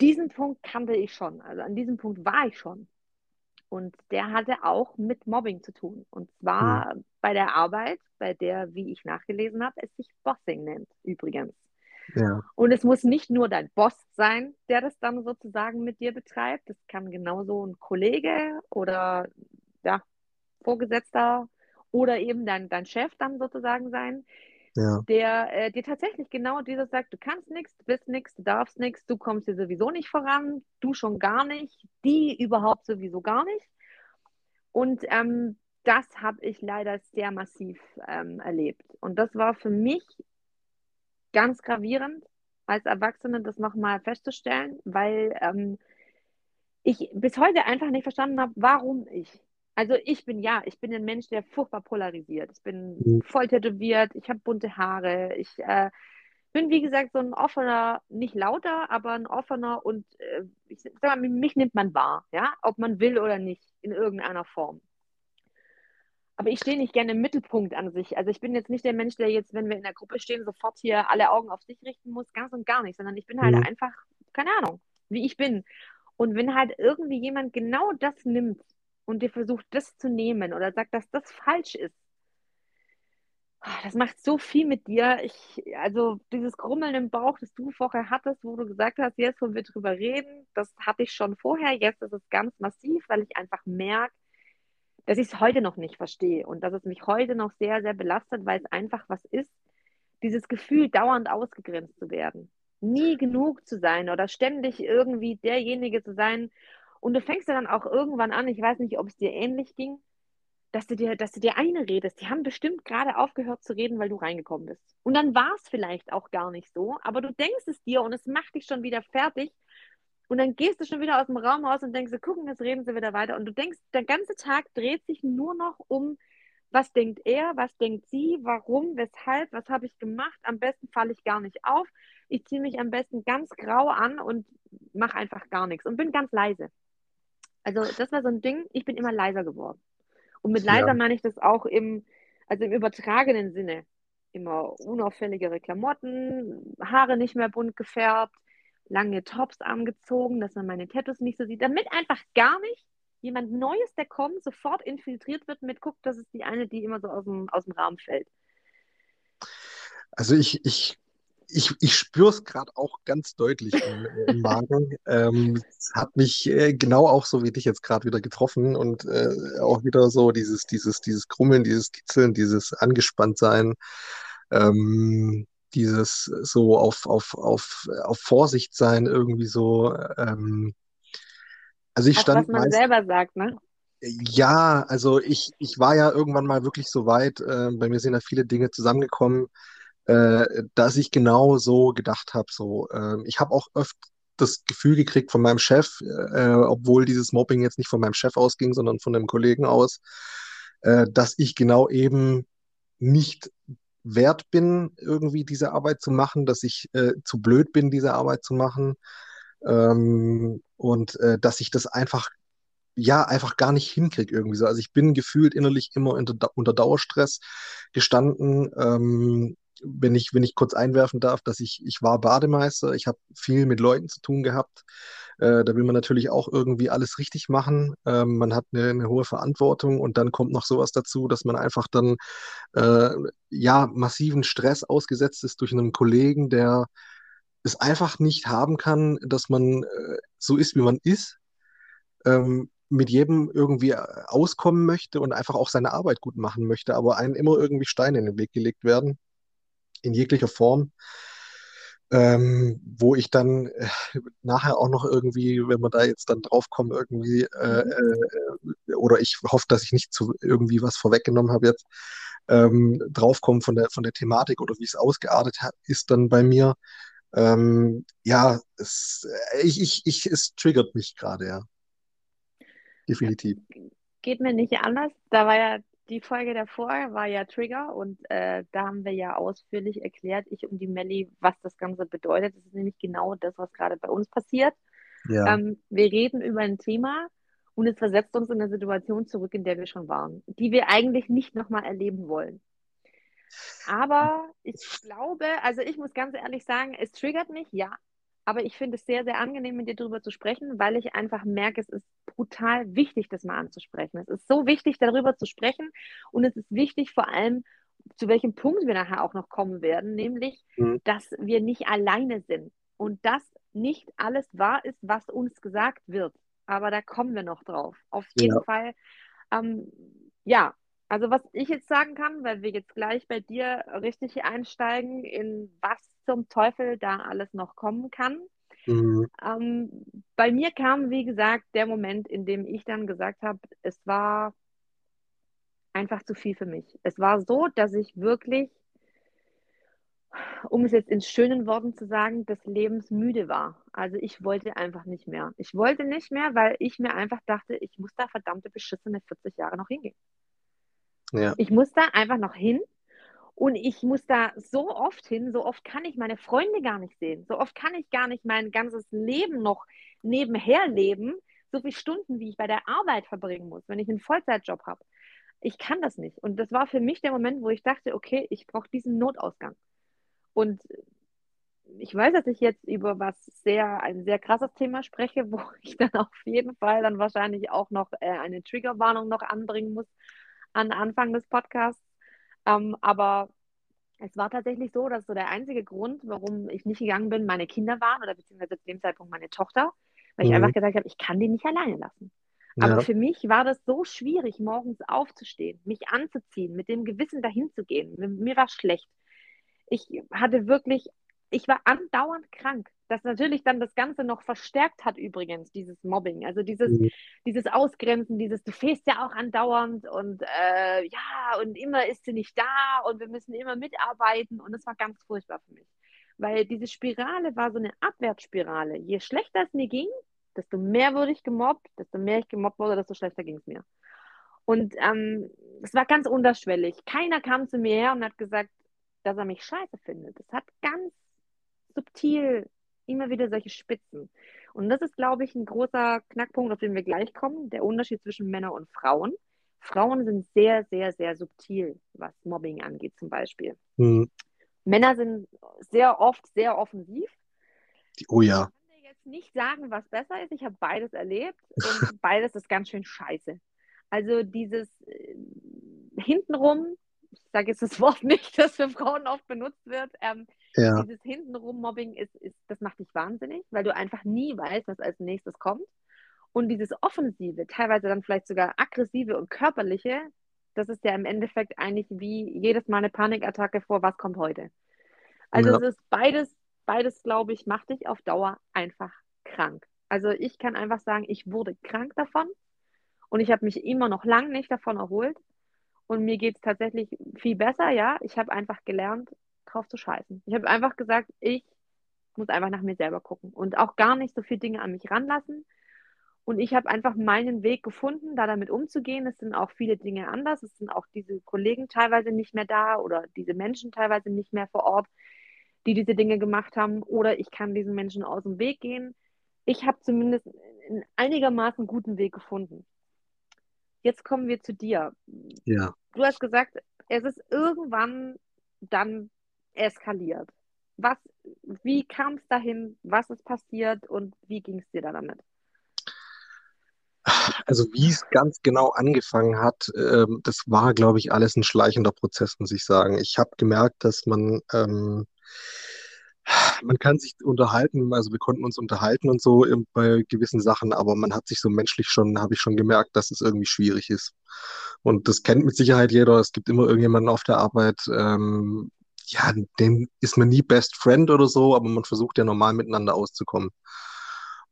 diesen Punkt kannte ich schon. Also an diesem Punkt war ich schon. Und der hatte auch mit Mobbing zu tun. Und zwar mhm. bei der Arbeit, bei der, wie ich nachgelesen habe, es sich Bossing nennt, übrigens. Ja. Und es muss nicht nur dein Boss sein, der das dann sozusagen mit dir betreibt. Es kann genauso ein Kollege oder ja, Vorgesetzter oder eben dein, dein Chef dann sozusagen sein, ja. der äh, dir tatsächlich genau dieses sagt, du kannst nichts, du bist nichts, du darfst nichts, du kommst hier sowieso nicht voran, du schon gar nicht, die überhaupt sowieso gar nicht. Und ähm, das habe ich leider sehr massiv ähm, erlebt. Und das war für mich ganz gravierend, als Erwachsene das nochmal festzustellen, weil ähm, ich bis heute einfach nicht verstanden habe, warum ich. Also ich bin ja, ich bin ein Mensch, der furchtbar polarisiert. Ich bin mhm. voll tätowiert, ich habe bunte Haare, ich äh, bin wie gesagt so ein offener, nicht lauter, aber ein offener und äh, ich sag mal, mich nimmt man wahr, ja, ob man will oder nicht, in irgendeiner Form. Aber ich stehe nicht gerne im Mittelpunkt an sich. Also ich bin jetzt nicht der Mensch, der jetzt, wenn wir in der Gruppe stehen, sofort hier alle Augen auf sich richten muss, ganz und gar nicht, sondern ich bin halt mhm. einfach, keine Ahnung, wie ich bin. Und wenn halt irgendwie jemand genau das nimmt, und dir versucht, das zu nehmen oder sagt, dass das falsch ist, ah, das macht so viel mit dir. Ich, also dieses Grummeln im Bauch, das du vorher hattest, wo du gesagt hast, jetzt wollen wir drüber reden, das hatte ich schon vorher. Jetzt ist es ganz massiv, weil ich einfach merke, dass ich es heute noch nicht verstehe und dass es mich heute noch sehr, sehr belastet, weil es einfach was ist, dieses Gefühl, dauernd ausgegrenzt zu werden, nie genug zu sein oder ständig irgendwie derjenige zu sein, und du fängst dann auch irgendwann an, ich weiß nicht, ob es dir ähnlich ging, dass du dir, dass du dir eine redest. Die haben bestimmt gerade aufgehört zu reden, weil du reingekommen bist. Und dann war es vielleicht auch gar nicht so, aber du denkst es dir und es macht dich schon wieder fertig. Und dann gehst du schon wieder aus dem Raum raus und denkst, gucken, jetzt reden sie wieder weiter. Und du denkst, der ganze Tag dreht sich nur noch um, was denkt er, was denkt sie, warum, weshalb, was habe ich gemacht. Am besten falle ich gar nicht auf. Ich ziehe mich am besten ganz grau an und mache einfach gar nichts und bin ganz leise. Also das war so ein Ding, ich bin immer leiser geworden. Und mit leiser ja. meine ich das auch im, also im übertragenen Sinne. Immer unauffälligere Klamotten, Haare nicht mehr bunt gefärbt, lange Tops angezogen, dass man meine Tattoos nicht so sieht, damit einfach gar nicht jemand Neues, der kommt, sofort infiltriert wird mit, guckt, das ist die eine, die immer so aus dem, aus dem Rahmen fällt. Also ich, ich ich, ich spüre es gerade auch ganz deutlich im, im Magen. (laughs) ähm, es hat mich äh, genau auch so wie dich jetzt gerade wieder getroffen und äh, auch wieder so dieses, dieses, dieses Krummeln, dieses Kitzeln, dieses Angespanntsein, ähm, dieses so auf, auf, auf, auf Vorsicht sein, irgendwie so. Ähm, also ich auch stand was man meist, selber sagt, ne? Ja, also ich, ich war ja irgendwann mal wirklich so weit, äh, bei mir sind ja viele Dinge zusammengekommen, äh, dass ich genau so gedacht habe. So, äh, ich habe auch oft das Gefühl gekriegt von meinem Chef, äh, obwohl dieses Mobbing jetzt nicht von meinem Chef ausging, sondern von einem Kollegen aus, äh, dass ich genau eben nicht wert bin, irgendwie diese Arbeit zu machen, dass ich äh, zu blöd bin, diese Arbeit zu machen ähm, und äh, dass ich das einfach ja, einfach gar nicht hinkriege irgendwie so. Also ich bin gefühlt innerlich immer unter, unter Dauerstress gestanden. Ähm, wenn ich, wenn ich kurz einwerfen darf, dass ich, ich war Bademeister, ich habe viel mit Leuten zu tun gehabt. Äh, da will man natürlich auch irgendwie alles richtig machen. Ähm, man hat eine, eine, hohe Verantwortung und dann kommt noch sowas dazu, dass man einfach dann äh, ja massiven Stress ausgesetzt ist durch einen Kollegen, der es einfach nicht haben kann, dass man äh, so ist, wie man ist. Ähm, mit jedem irgendwie äh, auskommen möchte und einfach auch seine Arbeit gut machen möchte, aber einem immer irgendwie Steine in den Weg gelegt werden in jeglicher Form. Ähm, wo ich dann äh, nachher auch noch irgendwie, wenn wir da jetzt dann draufkommen, irgendwie, äh, mhm. äh, oder ich hoffe, dass ich nicht zu irgendwie was vorweggenommen habe jetzt, ähm, draufkommen von der, von der Thematik oder wie es ausgeartet hat, ist dann bei mir. Ähm, ja, es, äh, ich, ich, ich, es triggert mich gerade, ja. Definitiv. Geht mir nicht anders. Da war ja die Folge davor war ja Trigger und äh, da haben wir ja ausführlich erklärt, ich und die Melli, was das Ganze bedeutet. Das ist nämlich genau das, was gerade bei uns passiert. Ja. Ähm, wir reden über ein Thema und es versetzt uns in eine Situation zurück, in der wir schon waren, die wir eigentlich nicht nochmal erleben wollen. Aber ich glaube, also ich muss ganz ehrlich sagen, es triggert mich, ja, aber ich finde es sehr, sehr angenehm, mit dir darüber zu sprechen, weil ich einfach merke, es ist brutal wichtig, das mal anzusprechen. Es ist so wichtig, darüber zu sprechen. Und es ist wichtig, vor allem, zu welchem Punkt wir nachher auch noch kommen werden, nämlich, mhm. dass wir nicht alleine sind und dass nicht alles wahr ist, was uns gesagt wird. Aber da kommen wir noch drauf. Auf jeden ja. Fall. Ähm, ja, also was ich jetzt sagen kann, weil wir jetzt gleich bei dir richtig einsteigen, in was zum Teufel da alles noch kommen kann. Mhm. Ähm, bei mir kam, wie gesagt, der Moment, in dem ich dann gesagt habe, es war einfach zu viel für mich. Es war so, dass ich wirklich, um es jetzt in schönen Worten zu sagen, des Lebens müde war. Also ich wollte einfach nicht mehr. Ich wollte nicht mehr, weil ich mir einfach dachte, ich muss da verdammte beschissene 40 Jahre noch hingehen. Ja. Ich muss da einfach noch hin und ich muss da so oft hin, so oft kann ich meine Freunde gar nicht sehen. So oft kann ich gar nicht mein ganzes Leben noch nebenher leben, so viele Stunden, wie ich bei der Arbeit verbringen muss, wenn ich einen Vollzeitjob habe. Ich kann das nicht. Und das war für mich der Moment, wo ich dachte, okay, ich brauche diesen Notausgang. Und ich weiß, dass ich jetzt über was sehr, ein sehr krasses Thema spreche, (laughs) wo ich dann auf jeden Fall dann wahrscheinlich auch noch äh, eine Triggerwarnung noch anbringen muss an Anfang des Podcasts. Ähm, aber es war tatsächlich so, dass so der einzige Grund, warum ich nicht gegangen bin, meine Kinder waren oder beziehungsweise zu dem Zeitpunkt meine Tochter, weil mhm. ich einfach gesagt habe, ich kann die nicht alleine lassen. Aber ja. für mich war das so schwierig, morgens aufzustehen, mich anzuziehen, mit dem Gewissen dahin zu gehen. Mir war schlecht. Ich hatte wirklich ich war andauernd krank. Das natürlich dann das Ganze noch verstärkt hat übrigens, dieses Mobbing. Also dieses, mhm. dieses Ausgrenzen, dieses, du fährst ja auch andauernd und äh, ja, und immer ist sie nicht da und wir müssen immer mitarbeiten. Und das war ganz furchtbar für mich. Weil diese Spirale war so eine Abwärtsspirale. Je schlechter es mir ging, desto mehr wurde ich gemobbt, desto mehr ich gemobbt wurde, desto schlechter ging es mir. Und ähm, es war ganz unterschwellig. Keiner kam zu mir her und hat gesagt, dass er mich scheiße findet. Es hat ganz subtil immer wieder solche Spitzen. Und das ist, glaube ich, ein großer Knackpunkt, auf den wir gleich kommen, der Unterschied zwischen Männern und Frauen. Frauen sind sehr, sehr, sehr subtil, was Mobbing angeht zum Beispiel. Mhm. Männer sind sehr oft sehr offensiv. Oh ja. Ich kann dir jetzt nicht sagen, was besser ist. Ich habe beides erlebt und (laughs) beides ist ganz schön scheiße. Also dieses äh, hintenrum, ich sage jetzt das Wort nicht, (laughs) das für Frauen oft benutzt wird, ähm, ja. Dieses hintenrum Mobbing ist, ist, das macht dich wahnsinnig, weil du einfach nie weißt, was als nächstes kommt. Und dieses Offensive, teilweise dann vielleicht sogar aggressive und körperliche, das ist ja im Endeffekt eigentlich wie jedes Mal eine Panikattacke vor, was kommt heute. Also ja. es ist beides, beides, glaube ich, macht dich auf Dauer einfach krank. Also ich kann einfach sagen, ich wurde krank davon und ich habe mich immer noch lange nicht davon erholt. Und mir geht es tatsächlich viel besser, ja. Ich habe einfach gelernt, drauf zu scheißen. Ich habe einfach gesagt, ich muss einfach nach mir selber gucken und auch gar nicht so viele Dinge an mich ranlassen. Und ich habe einfach meinen Weg gefunden, da damit umzugehen. Es sind auch viele Dinge anders. Es sind auch diese Kollegen teilweise nicht mehr da oder diese Menschen teilweise nicht mehr vor Ort, die diese Dinge gemacht haben. Oder ich kann diesen Menschen aus dem Weg gehen. Ich habe zumindest einen einigermaßen guten Weg gefunden. Jetzt kommen wir zu dir. Ja. Du hast gesagt, es ist irgendwann dann eskaliert? Was, wie kam es dahin? Was ist passiert und wie ging es dir da damit? Also wie es ganz genau angefangen hat, ähm, das war, glaube ich, alles ein schleichender Prozess, muss ich sagen. Ich habe gemerkt, dass man, ähm, man kann sich unterhalten, also wir konnten uns unterhalten und so bei gewissen Sachen, aber man hat sich so menschlich schon, habe ich schon gemerkt, dass es irgendwie schwierig ist. Und das kennt mit Sicherheit jeder. Es gibt immer irgendjemanden auf der Arbeit, ähm, ja, dem ist man nie Best Friend oder so, aber man versucht ja normal miteinander auszukommen.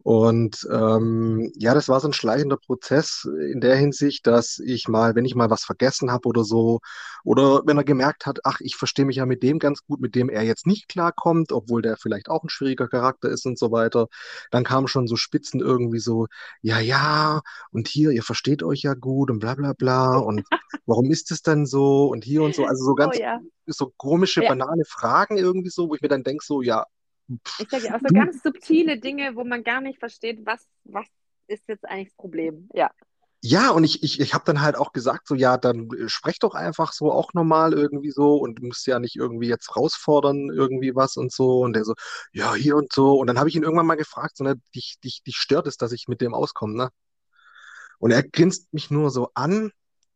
Und ähm, ja, das war so ein schleichender Prozess in der Hinsicht, dass ich mal, wenn ich mal was vergessen habe oder so, oder wenn er gemerkt hat, ach, ich verstehe mich ja mit dem ganz gut, mit dem er jetzt nicht klarkommt, obwohl der vielleicht auch ein schwieriger Charakter ist und so weiter, dann kamen schon so Spitzen irgendwie so, ja, ja, und hier, ihr versteht euch ja gut und bla bla bla und (laughs) warum ist es denn so und hier und so, also so ganz Oh ja. so komische, Ja. banale Fragen irgendwie so, wo ich mir dann denke, so, ja, Ich sage ja auch so ganz subtile Dinge, wo man gar nicht versteht, was, was ist jetzt eigentlich das Problem. Ja. Ja, und ich, ich, ich habe dann halt auch gesagt, so, ja, dann äh, sprech doch einfach so auch normal irgendwie so und du musst ja nicht irgendwie jetzt herausfordern, irgendwie was und so. Und der so, ja, hier und so. Und dann habe ich ihn irgendwann mal gefragt, so, ne, dich, dich, dich stört es, dass ich mit dem auskomme, ne? Und er grinst mich nur so an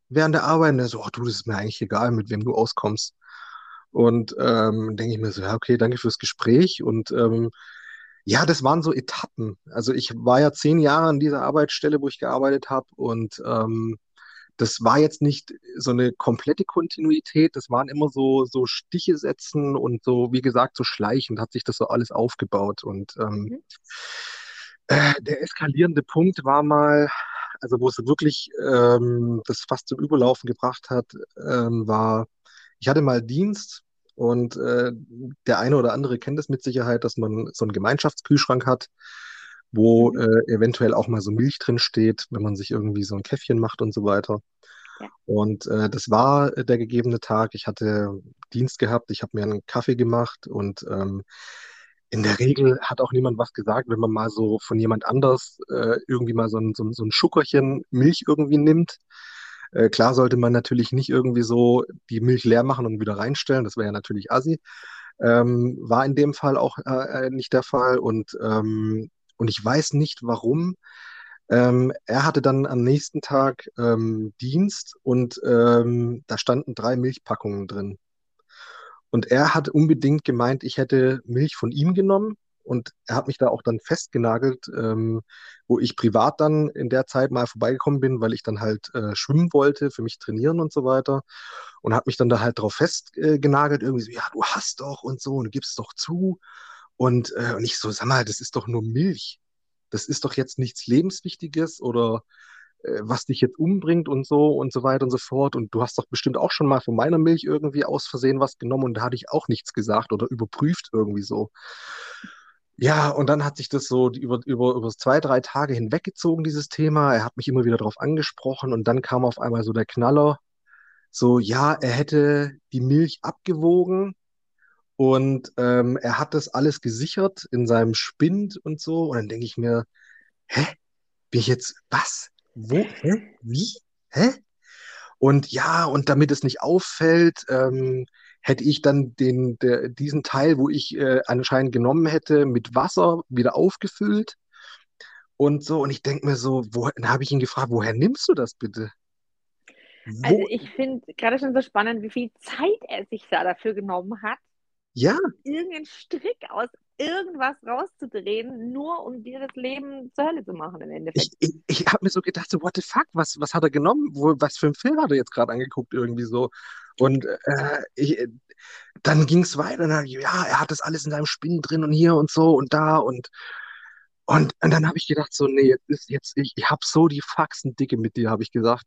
während der Arbeit und er so, oh, du, das ist mir eigentlich egal, mit wem du auskommst. Und ähm, denke ich mir so, ja, okay, danke fürs Gespräch. Und ähm, ja, das waren so Etappen. Also ich war ja zehn Jahre an dieser Arbeitsstelle, wo ich gearbeitet habe. Und ähm, das war jetzt nicht so eine komplette Kontinuität. Das waren immer so, so Stiche setzen und so, wie gesagt, so schleichend hat sich das so alles aufgebaut. Und ähm, Mhm. äh, der eskalierende Punkt war mal, also wo es wirklich ähm, das fast zum Überlaufen gebracht hat, ähm, war, ich hatte mal Dienst und äh, der eine oder andere kennt es mit Sicherheit, dass man so einen Gemeinschaftskühlschrank hat, wo Mhm. äh, eventuell auch mal so Milch drin steht, wenn man sich irgendwie so ein Käffchen macht und so weiter. Ja. Und äh, das war äh, der gegebene Tag. Ich hatte Dienst gehabt, ich habe mir einen Kaffee gemacht und ähm, in der Regel hat auch niemand was gesagt, wenn man mal so von jemand anders äh, irgendwie mal so ein, so so ein Schuckerchen Milch irgendwie nimmt. Äh, klar sollte man natürlich nicht irgendwie so die Milch leer machen und wieder reinstellen, das wäre ja natürlich assi. Ähm, war in dem Fall auch äh, äh, nicht der Fall und, ähm, und ich weiß nicht warum. Ähm, er hatte dann am nächsten Tag ähm, Dienst und ähm, da standen drei Milchpackungen drin. Und er hat unbedingt gemeint, ich hätte Milch von ihm genommen. Und er hat mich da auch dann festgenagelt, ähm, wo ich privat dann in der Zeit mal vorbeigekommen bin, weil ich dann halt äh, schwimmen wollte, für mich trainieren und so weiter. Und hat mich dann da halt drauf festgenagelt, irgendwie so, ja, du hast doch und so, und du gibst doch zu. Und, äh, und ich so, sag mal, das ist doch nur Milch. Das ist doch jetzt nichts Lebenswichtiges oder äh, was dich jetzt umbringt und so und so weiter und so fort. Und du hast doch bestimmt auch schon mal von meiner Milch irgendwie aus Versehen was genommen und da hatte ich auch nichts gesagt oder überprüft irgendwie so. Ja, und dann hat sich das so über, über, über zwei, drei Tage hinweggezogen, dieses Thema. Er hat mich immer wieder darauf angesprochen und dann kam auf einmal so der Knaller, so, ja, er hätte die Milch abgewogen und ähm, er hat das alles gesichert in seinem Spind und so. Und dann denke ich mir, hä? Bin ich jetzt, was? Wo? Hä? Wie? Hä? Und ja, und damit es nicht auffällt, ähm, hätte ich dann den, der, diesen Teil, wo ich äh, anscheinend genommen hätte, mit Wasser wieder aufgefüllt und so. Und ich denke mir so, wo, dann habe ich ihn gefragt, woher nimmst du das bitte? Also Wo? ich finde gerade schon so spannend, wie viel Zeit er sich da dafür genommen hat, Ja, irgendeinen Strick aus irgendwas rauszudrehen, nur um dir das Leben zur Hölle zu machen im Endeffekt. ich, ich, ich habe mir so gedacht, so, what the fuck, was, was hat er genommen? Wo, was für einen Film hat er jetzt gerade angeguckt, irgendwie so? Und äh, ich, dann ging es weiter. Dann, ja, er hat das alles in seinem Spind drin und hier und so und da und und, und dann habe ich gedacht, so, nee, jetzt ist jetzt, ich, ich habe so die Faxen dicke mit dir, habe ich gesagt.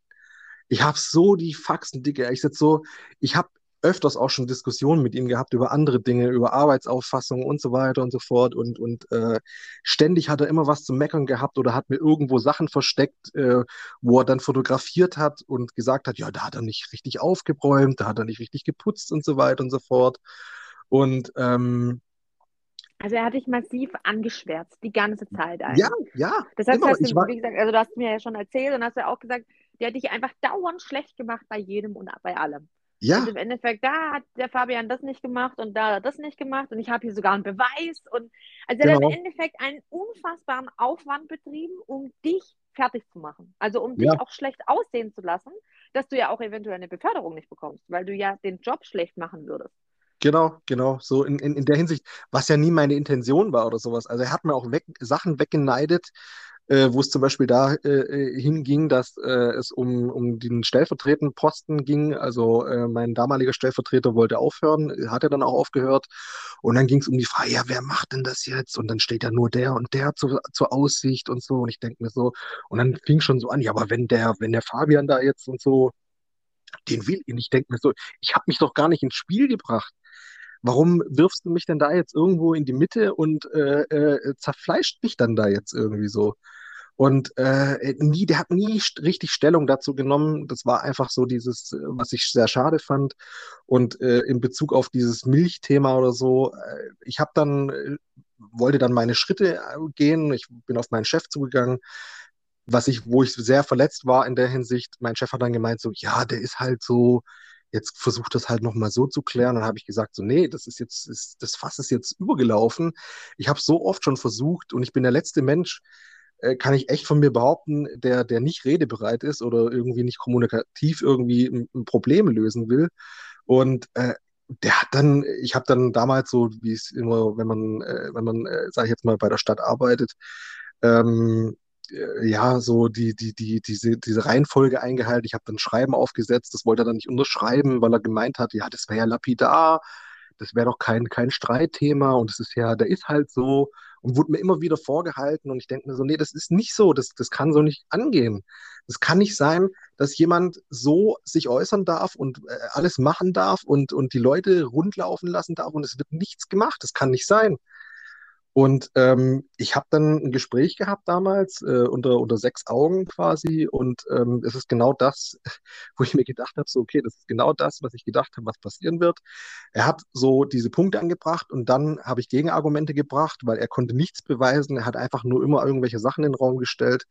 Ich habe so die Faxen dicke. Ich sitze so, ich habe öfters auch schon Diskussionen mit ihm gehabt über andere Dinge, über Arbeitsauffassung und so weiter und so fort. Und, und äh, ständig hat er immer was zu meckern gehabt oder hat mir irgendwo Sachen versteckt, äh, wo er dann fotografiert hat und gesagt hat, ja, da hat er nicht richtig aufgeräumt, da hat er nicht richtig geputzt und so weiter und so fort. Und ähm, Also er hat dich massiv angeschwärzt, die ganze Zeit ja, eigentlich. ja, Das heißt, immer. hast du, war, wie gesagt, also du hast mir ja schon erzählt und hast ja auch gesagt, der hat dich einfach dauernd schlecht gemacht bei jedem und bei allem. Ja, Und im Endeffekt, da hat der Fabian das nicht gemacht und da hat er das nicht gemacht und ich habe hier sogar einen Beweis. Und also er hat im genau, Endeffekt einen unfassbaren Aufwand betrieben, um dich fertig zu machen. Also um dich ja, auch schlecht aussehen zu lassen, dass du ja auch eventuell eine Beförderung nicht bekommst, weil du ja den Job schlecht machen würdest. genau, genau. So in, in, in der Hinsicht, was ja nie meine Intention war oder sowas. Also er hat mir auch weg, Sachen weggeneidet, äh, wo es zum Beispiel da äh, äh, hinging, dass äh, es um, um den stellvertretenden Posten ging. Also äh, mein damaliger Stellvertreter wollte aufhören, hat er dann auch aufgehört. Und dann ging es um die Frage, ja, wer macht denn das jetzt? Und dann steht ja nur der und der zu, zur Aussicht und so. Und ich denke mir so, und dann fing schon so an, ja, aber wenn der, wenn der Fabian da jetzt und so, den will ich. Ich denke mir so, ich habe mich doch gar nicht ins Spiel gebracht warum wirfst du mich denn da jetzt irgendwo in die Mitte und äh, äh, zerfleischt mich dann da jetzt irgendwie so? Und äh, nie, der hat nie richtig Stellung dazu genommen. Das war einfach so dieses, was ich sehr schade fand. Und äh, in Bezug auf dieses Milchthema oder so, äh, ich habe dann, äh, wollte dann meine Schritte äh, gehen. Ich bin auf meinen Chef zugegangen, was ich, wo ich sehr verletzt war in der Hinsicht. Mein Chef hat dann gemeint so, ja, der ist halt so, jetzt versucht das halt nochmal so zu klären. Dann habe ich gesagt, so, nee, das ist jetzt, ist, das Fass ist jetzt übergelaufen. Ich habe so oft schon versucht und ich bin der letzte Mensch, äh, kann ich echt von mir behaupten, der, der nicht redebereit ist oder irgendwie nicht kommunikativ irgendwie ein, Problem lösen will. Und äh, der hat dann, ich habe dann damals so, wie es immer, wenn man, äh, wenn man, äh, sage ich jetzt mal, bei der Stadt arbeitet, ähm, äh, ja, so die, die, die, diese, diese Reihenfolge eingehalten. Ich habe dann Schreiben aufgesetzt, das wollte er dann nicht unterschreiben, weil er gemeint hat, ja, das wäre ja lapidar, das wäre doch kein, kein Streitthema und es ist ja, der ist halt so und wurde mir immer wieder vorgehalten und ich denke mir so, nee, das ist nicht so, das, das kann so nicht angehen. Es kann nicht sein, dass jemand so sich äußern darf und äh, alles machen darf und, und die Leute rundlaufen lassen darf und es wird nichts gemacht. Das kann nicht sein. Und ähm, ich habe dann ein Gespräch gehabt damals, äh, unter, unter sechs Augen quasi. Und ähm, es ist genau das, (laughs) wo ich mir gedacht habe, so, okay, das ist genau das, was ich gedacht habe, was passieren wird. Er hat so diese Punkte angebracht und dann habe ich Gegenargumente gebracht, weil er konnte nichts beweisen. Er hat einfach nur immer irgendwelche Sachen in den Raum gestellt.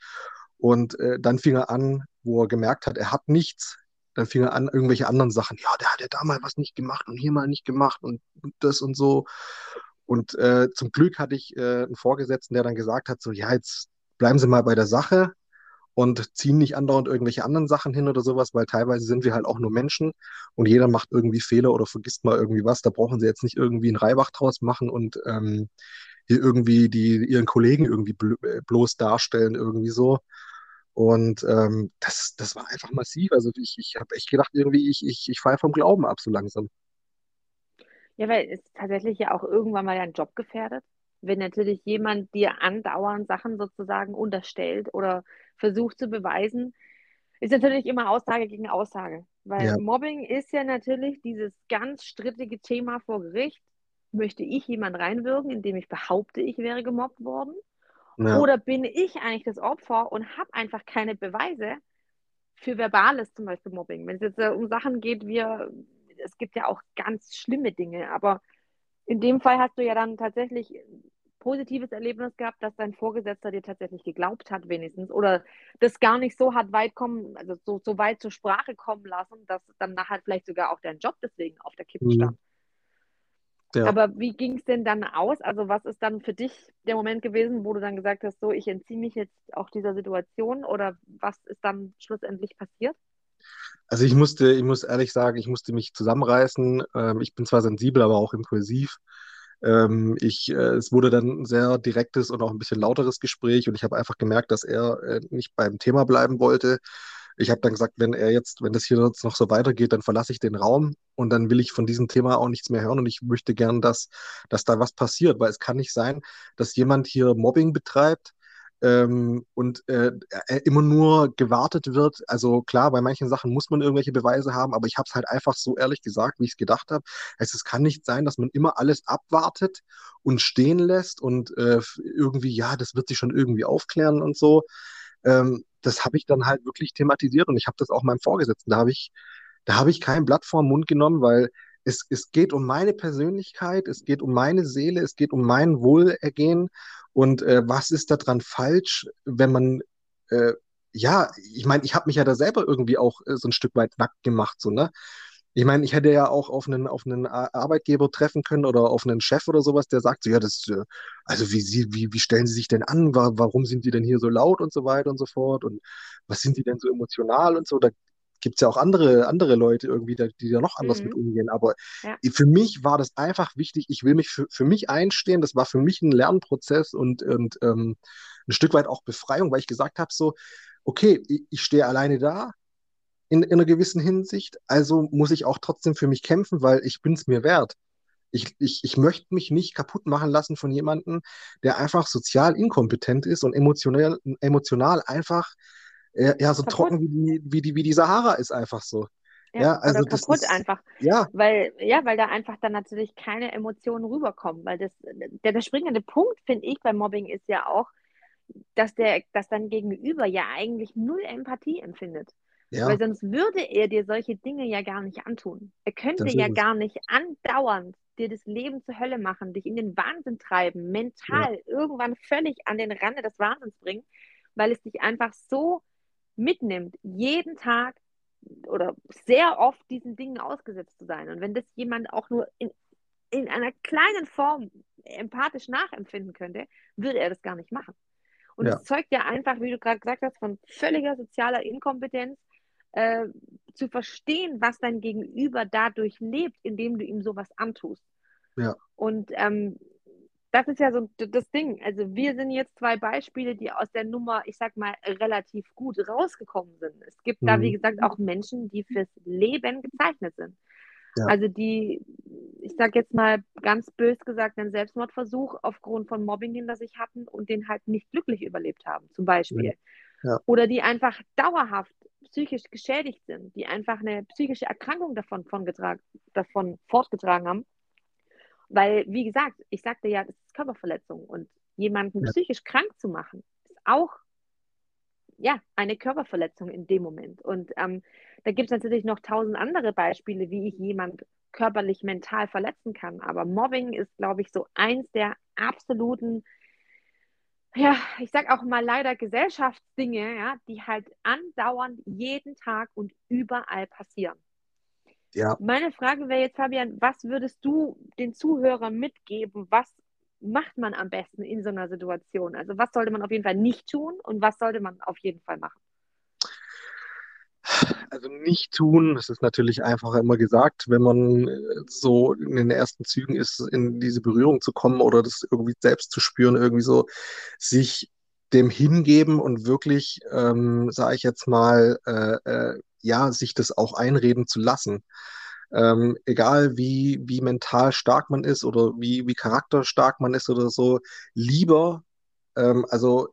Und äh, dann fing er an, wo er gemerkt hat, er hat nichts. Dann fing er an, irgendwelche anderen Sachen. Ja, der hat ja da mal was nicht gemacht und hier mal nicht gemacht und das und so. Und äh, zum Glück hatte ich äh, einen Vorgesetzten, der dann gesagt hat, so, ja, jetzt bleiben Sie mal bei der Sache und ziehen nicht andauernd irgendwelche anderen Sachen hin oder sowas, weil teilweise sind wir halt auch nur Menschen und jeder macht irgendwie Fehler oder vergisst mal irgendwie was. Da brauchen Sie jetzt nicht irgendwie ein Reibach draus machen und ähm, hier irgendwie die, ihren Kollegen irgendwie äh, bloß darstellen, irgendwie so. Und ähm, das, das war einfach massiv. Also ich, ich habe echt gedacht, irgendwie, ich, ich, ich falle vom Glauben ab so langsam. Ja, weil es tatsächlich ja auch irgendwann mal dein Job gefährdet. Wenn natürlich jemand dir andauernd Sachen sozusagen unterstellt oder versucht zu beweisen, ist natürlich immer Aussage gegen Aussage. Weil ja. Mobbing ist ja natürlich dieses ganz strittige Thema vor Gericht. Möchte ich jemand reinwirken, indem ich behaupte, ich wäre gemobbt worden? Ja. Oder bin ich eigentlich das Opfer und habe einfach keine Beweise für verbales zum Beispiel Mobbing? Wenn es jetzt um Sachen geht, wie es gibt ja auch ganz schlimme Dinge, aber in dem Fall hast du ja dann tatsächlich positives Erlebnis gehabt, dass dein Vorgesetzter dir tatsächlich geglaubt hat, wenigstens, oder das gar nicht so hat weit kommen, also so, so weit zur Sprache kommen lassen, dass dann nachher vielleicht sogar auch dein Job deswegen auf der Kippe mhm. stand. Ja. Aber wie ging es denn dann aus? Also, was ist dann für dich der Moment gewesen, wo du dann gesagt hast, so, ich entziehe mich jetzt auch dieser Situation oder was ist dann schlussendlich passiert? Also ich musste, ich muss ehrlich sagen, ich musste mich zusammenreißen. Ähm, ich bin zwar sensibel, aber auch impulsiv. Ähm, ich, äh, es wurde dann ein sehr direktes und auch ein bisschen lauteres Gespräch und ich habe einfach gemerkt, dass er äh, nicht beim Thema bleiben wollte. Ich habe dann gesagt, wenn er jetzt, wenn das hier jetzt noch so weitergeht, dann verlasse ich den Raum und dann will ich von diesem Thema auch nichts mehr hören und ich möchte gern, dass, dass da was passiert, weil es kann nicht sein, dass jemand hier Mobbing betreibt, ähm, und äh, immer nur gewartet wird. Also klar, bei manchen Sachen muss man irgendwelche Beweise haben, aber ich habe es halt einfach so ehrlich gesagt, wie ich es gedacht habe. Also, es kann nicht sein, dass man immer alles abwartet und stehen lässt und äh, irgendwie, ja, das wird sich schon irgendwie aufklären und so. Ähm, das habe ich dann halt wirklich thematisiert und ich habe das auch meinem Vorgesetzten, da habe ich, da habe ich kein Blatt vor Mund genommen, weil es, es geht um meine Persönlichkeit, es geht um meine Seele, es geht um mein Wohlergehen und äh, was ist daran falsch, wenn man, äh, ja, ich meine, ich habe mich ja da selber irgendwie auch äh, so ein Stück weit nackt gemacht, so, ne? Ich meine, ich hätte ja auch auf einen, auf einen Arbeitgeber treffen können oder auf einen Chef oder sowas, der sagt so, ja, das, äh, also wie, sie, wie, wie stellen Sie sich denn an? Warum sind Sie denn hier so laut und so weiter und so fort? Und was sind Sie denn so emotional und so? Da gibt es ja auch andere, andere Leute irgendwie, die, die da noch anders mhm. mit umgehen. Aber ja. für mich war das einfach wichtig. Ich will mich für, für mich einstehen. Das war für mich ein Lernprozess und, und ähm, ein Stück weit auch Befreiung, weil ich gesagt habe, so, okay, ich, ich stehe alleine da in, in einer gewissen Hinsicht, also muss ich auch trotzdem für mich kämpfen, weil ich bin es mir wert. Ich, ich, ich möchte mich nicht kaputt machen lassen von jemandem, der einfach sozial inkompetent ist und emotional, emotional einfach äh, ja, so kaputt. trocken wie die, wie, die, wie die Sahara ist, einfach so. Ja, ja also oder kaputt ist, einfach. Ja. Weil, ja, weil da einfach dann natürlich keine Emotionen rüberkommen. Weil das, der, der springende Punkt, finde ich, beim Mobbing ist ja auch, dass der, dass dein Gegenüber ja eigentlich null Empathie empfindet. Ja. Weil sonst würde er dir solche Dinge ja gar nicht antun. Er könnte ja gar nicht andauernd dir das Leben zur Hölle machen, dich in den Wahnsinn treiben, mental ja. irgendwann völlig an den Rande des Wahnsinns bringen, weil es dich einfach so mitnimmt, jeden Tag oder sehr oft diesen Dingen ausgesetzt zu sein. Und wenn das jemand auch nur in, in einer kleinen Form empathisch nachempfinden könnte, würde er das gar nicht machen. Und es ja. zeugt ja einfach, wie du gerade gesagt hast, von völliger sozialer Inkompetenz, äh, zu verstehen, was dein Gegenüber dadurch lebt, indem du ihm sowas antust. Ja. Und ähm, das ist ja so das Ding. Also wir sind jetzt zwei Beispiele, die aus der Nummer, ich sag mal, relativ gut rausgekommen sind. Es gibt mhm. da, wie gesagt, auch Menschen, die fürs Leben gezeichnet sind. Ja. Also die, ich sag jetzt mal ganz bös gesagt, einen Selbstmordversuch aufgrund von Mobbing hinter sich hatten und den halt nicht glücklich überlebt haben, zum Beispiel. Ja. Oder die einfach dauerhaft psychisch geschädigt sind, die einfach eine psychische Erkrankung davon, davon fortgetragen haben. Weil, wie gesagt, ich sagte ja, das ist Körperverletzung und jemanden ja. psychisch krank zu machen, ist auch ja, eine Körperverletzung in dem Moment. Und ähm, da gibt es natürlich noch tausend andere Beispiele, wie ich jemand körperlich, mental verletzen kann. Aber Mobbing ist, glaube ich, so eins der absoluten ja, ich sag auch mal leider Gesellschaftsdinge, ja, die halt andauernd jeden Tag und überall passieren. Ja. Meine Frage wäre jetzt, Fabian, was würdest du den Zuhörern mitgeben? Was macht man am besten in so einer Situation? Also was sollte man auf jeden Fall nicht tun und was sollte man auf jeden Fall machen? Also nicht tun, das ist natürlich einfacher immer gesagt, wenn man äh, so in den ersten Zügen ist, in diese Berührung zu kommen oder das irgendwie selbst zu spüren, irgendwie so sich dem hingeben und wirklich, ähm, sage ich jetzt mal, äh, äh, ja, sich das auch einreden zu lassen. Ähm, egal wie, wie mental stark man ist oder wie, wie charakterstark man ist oder so, lieber, ähm, also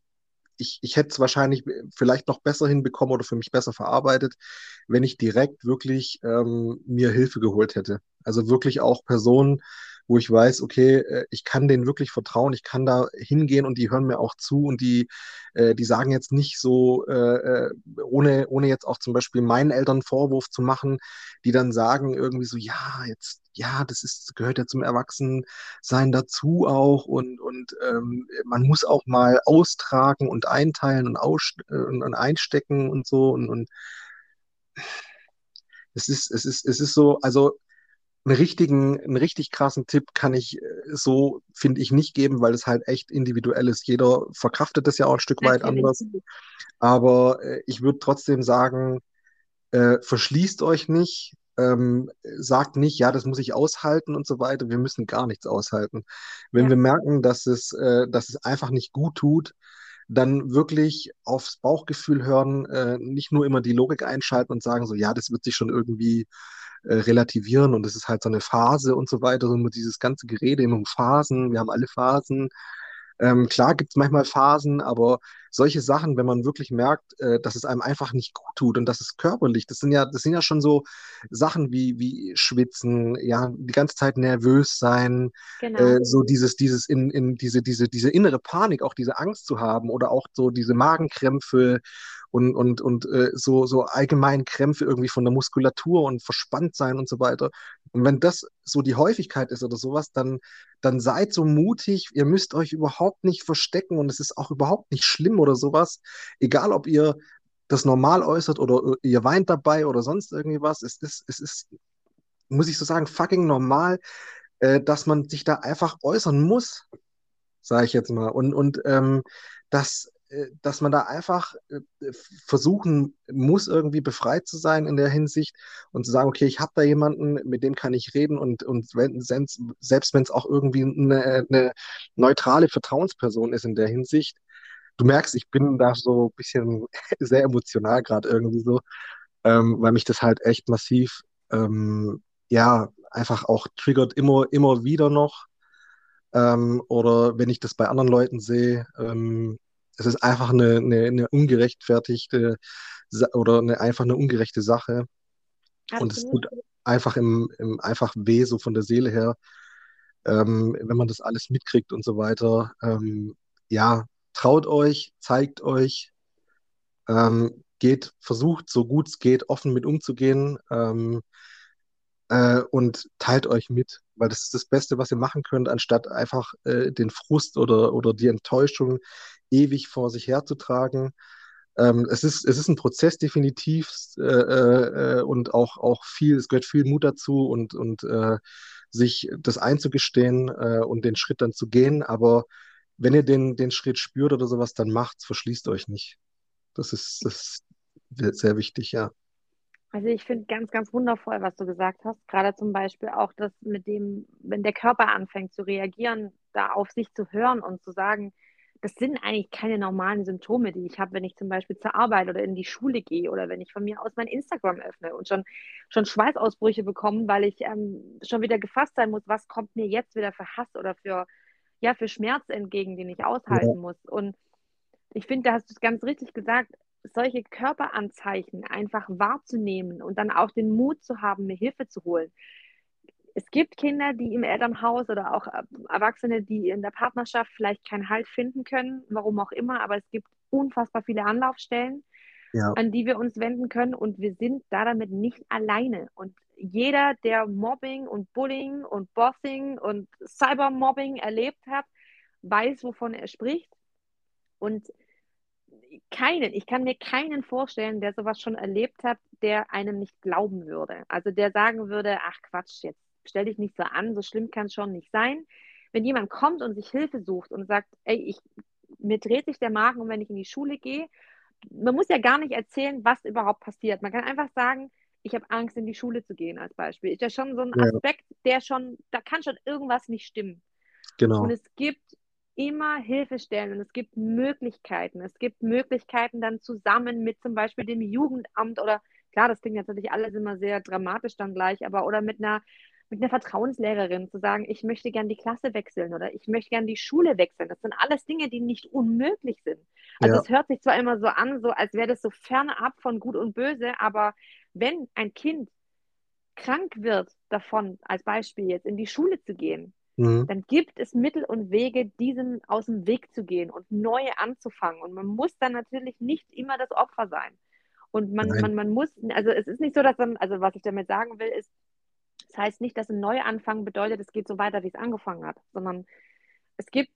ich, ich hätte es wahrscheinlich vielleicht noch besser hinbekommen oder für mich besser verarbeitet, wenn ich direkt wirklich ähm, mir Hilfe geholt hätte. Also wirklich auch Personen, wo ich weiß, okay, äh, ich kann denen wirklich vertrauen, ich kann da hingehen und die hören mir auch zu und die, äh, die sagen jetzt nicht so, äh, ohne, ohne jetzt auch zum Beispiel meinen Eltern Vorwurf zu machen, die dann sagen irgendwie so, ja, jetzt, ja, das ist, gehört ja zum Erwachsensein dazu auch und, und ähm, man muss auch mal austragen und einteilen und, aus, und, und einstecken und so und, und es ist, es ist, es ist so, also einen richtigen, einen richtig krassen Tipp kann ich äh, so, finde ich, nicht geben, weil es halt echt individuell ist. Jeder verkraftet das ja auch ein Stück weit anders. Aber äh, ich würde trotzdem sagen, äh, verschließt euch nicht, ähm, sagt nicht, ja, das muss ich aushalten und so weiter. Wir müssen gar nichts aushalten. Wenn ja. wir merken, dass es, äh, dass es einfach nicht gut tut, dann wirklich aufs Bauchgefühl hören, äh, nicht nur immer die Logik einschalten und sagen so, ja, das wird sich schon irgendwie äh, relativieren und es ist halt so eine Phase und so weiter, so dieses ganze Gerede immer um Phasen, wir haben alle Phasen. Ähm, klar gibt es manchmal Phasen, aber solche Sachen, wenn man wirklich merkt, äh, dass es einem einfach nicht gut tut und das ist körperlich, das sind ja, das sind ja schon so Sachen wie, wie Schwitzen, ja, die ganze Zeit nervös sein, genau. äh, so dieses, dieses in, in diese, diese, diese innere Panik, auch diese Angst zu haben oder auch so diese Magenkrämpfe und, und, und äh, so, so allgemein Krämpfe irgendwie von der Muskulatur und verspannt sein und so weiter. Und wenn das so die Häufigkeit ist oder sowas, dann, dann seid so mutig, ihr müsst euch überhaupt nicht verstecken und es ist auch überhaupt nicht schlimm oder sowas. Egal, ob ihr das normal äußert oder ihr weint dabei oder sonst irgendwie was, es ist, es ist, muss ich so sagen, fucking normal, äh, dass man sich da einfach äußern muss, sage ich jetzt mal. Und, und ähm, dass äh, dass man da einfach äh, versuchen muss, irgendwie befreit zu sein in der Hinsicht und zu sagen, okay, ich habe da jemanden, mit dem kann ich reden und, und wenn, selbst, selbst wenn es auch irgendwie eine, eine neutrale Vertrauensperson ist in der Hinsicht, du merkst, ich bin da so ein bisschen (laughs) sehr emotional gerade irgendwie so, ähm, weil mich das halt echt massiv, ähm, ja, einfach auch triggert immer, immer wieder noch. Ähm, oder wenn ich das bei anderen Leuten sehe, ähm, es ist einfach eine, eine, eine ungerechtfertigte oder eine, einfach eine ungerechte Sache. Absolut. Und es tut einfach im, im einfach weh, so von der Seele her, ähm, wenn man das alles mitkriegt und so weiter. Ähm, ja, traut euch, zeigt euch, ähm, geht, versucht, so gut es geht, offen mit umzugehen ähm, äh, und teilt euch mit, weil das ist das Beste, was ihr machen könnt, anstatt einfach äh, den Frust oder, oder die Enttäuschung ewig vor sich herzutragen. Ähm, es, ist, es ist ein Prozess definitiv äh, äh, und auch, auch viel, es gehört viel Mut dazu und, und äh, sich das einzugestehen äh, und den Schritt dann zu gehen. Aber wenn ihr den, den Schritt spürt oder sowas, dann macht's, verschließt euch nicht. Das ist, das ist sehr wichtig, ja. Also ich finde ganz, ganz wundervoll, was du gesagt hast. Gerade zum Beispiel auch das mit dem, wenn der Körper anfängt zu reagieren, da auf sich zu hören und zu sagen, das sind eigentlich keine normalen Symptome, die ich habe, wenn ich zum Beispiel zur Arbeit oder in die Schule gehe oder wenn ich von mir aus mein Instagram öffne und schon, schon Schweißausbrüche bekomme, weil ich ähm, schon wieder gefasst sein muss, was kommt mir jetzt wieder für Hass oder für, ja, für Schmerz entgegen, den ich aushalten ja. muss. Und ich finde, da hast du es ganz richtig gesagt, solche Körperanzeichen einfach wahrzunehmen und dann auch den Mut zu haben, mir Hilfe zu holen es gibt Kinder, die im Elternhaus oder auch äh, Erwachsene, die in der Partnerschaft vielleicht keinen Halt finden können, warum auch immer, aber es gibt unfassbar viele Anlaufstellen, ja. an die wir uns wenden können und wir sind da damit nicht alleine. Und jeder, der Mobbing und Bullying und Bossing und Cybermobbing erlebt hat, weiß, wovon er spricht. Und keinen, ich kann mir keinen vorstellen, der sowas schon erlebt hat, der einem nicht glauben würde. Also der sagen würde, ach Quatsch, jetzt stell dich nicht so an, so schlimm kann es schon nicht sein. Wenn jemand kommt und sich Hilfe sucht und sagt, ey, ich, mir dreht sich der Magen, und wenn ich in die Schule gehe, man muss ja gar nicht erzählen, was überhaupt passiert. Man kann einfach sagen, ich habe Angst, in die Schule zu gehen, als Beispiel. Ist ja schon so ein Aspekt, der schon, da kann schon irgendwas nicht stimmen. Genau. Und es gibt immer Hilfestellen und es gibt Möglichkeiten. Es gibt Möglichkeiten dann zusammen mit zum Beispiel dem Jugendamt oder klar, das klingt natürlich alles immer sehr dramatisch dann gleich, aber oder mit einer mit einer Vertrauenslehrerin zu sagen, ich möchte gern die Klasse wechseln oder ich möchte gern die Schule wechseln. Das sind alles Dinge, die nicht unmöglich sind. Also ja. es hört sich zwar immer so an, so als wäre das so fernab von Gut und Böse, aber wenn ein Kind krank wird davon, als Beispiel jetzt in die Schule zu gehen, mhm. dann gibt es Mittel und Wege, diesem aus dem Weg zu gehen und neu anzufangen. Und man muss dann natürlich nicht immer das Opfer sein. Und man, man, man muss, also es ist nicht so, dass man, also was ich damit sagen will, ist, das heißt nicht, dass ein Neuanfang bedeutet, es geht so weiter, wie es angefangen hat, sondern es gibt,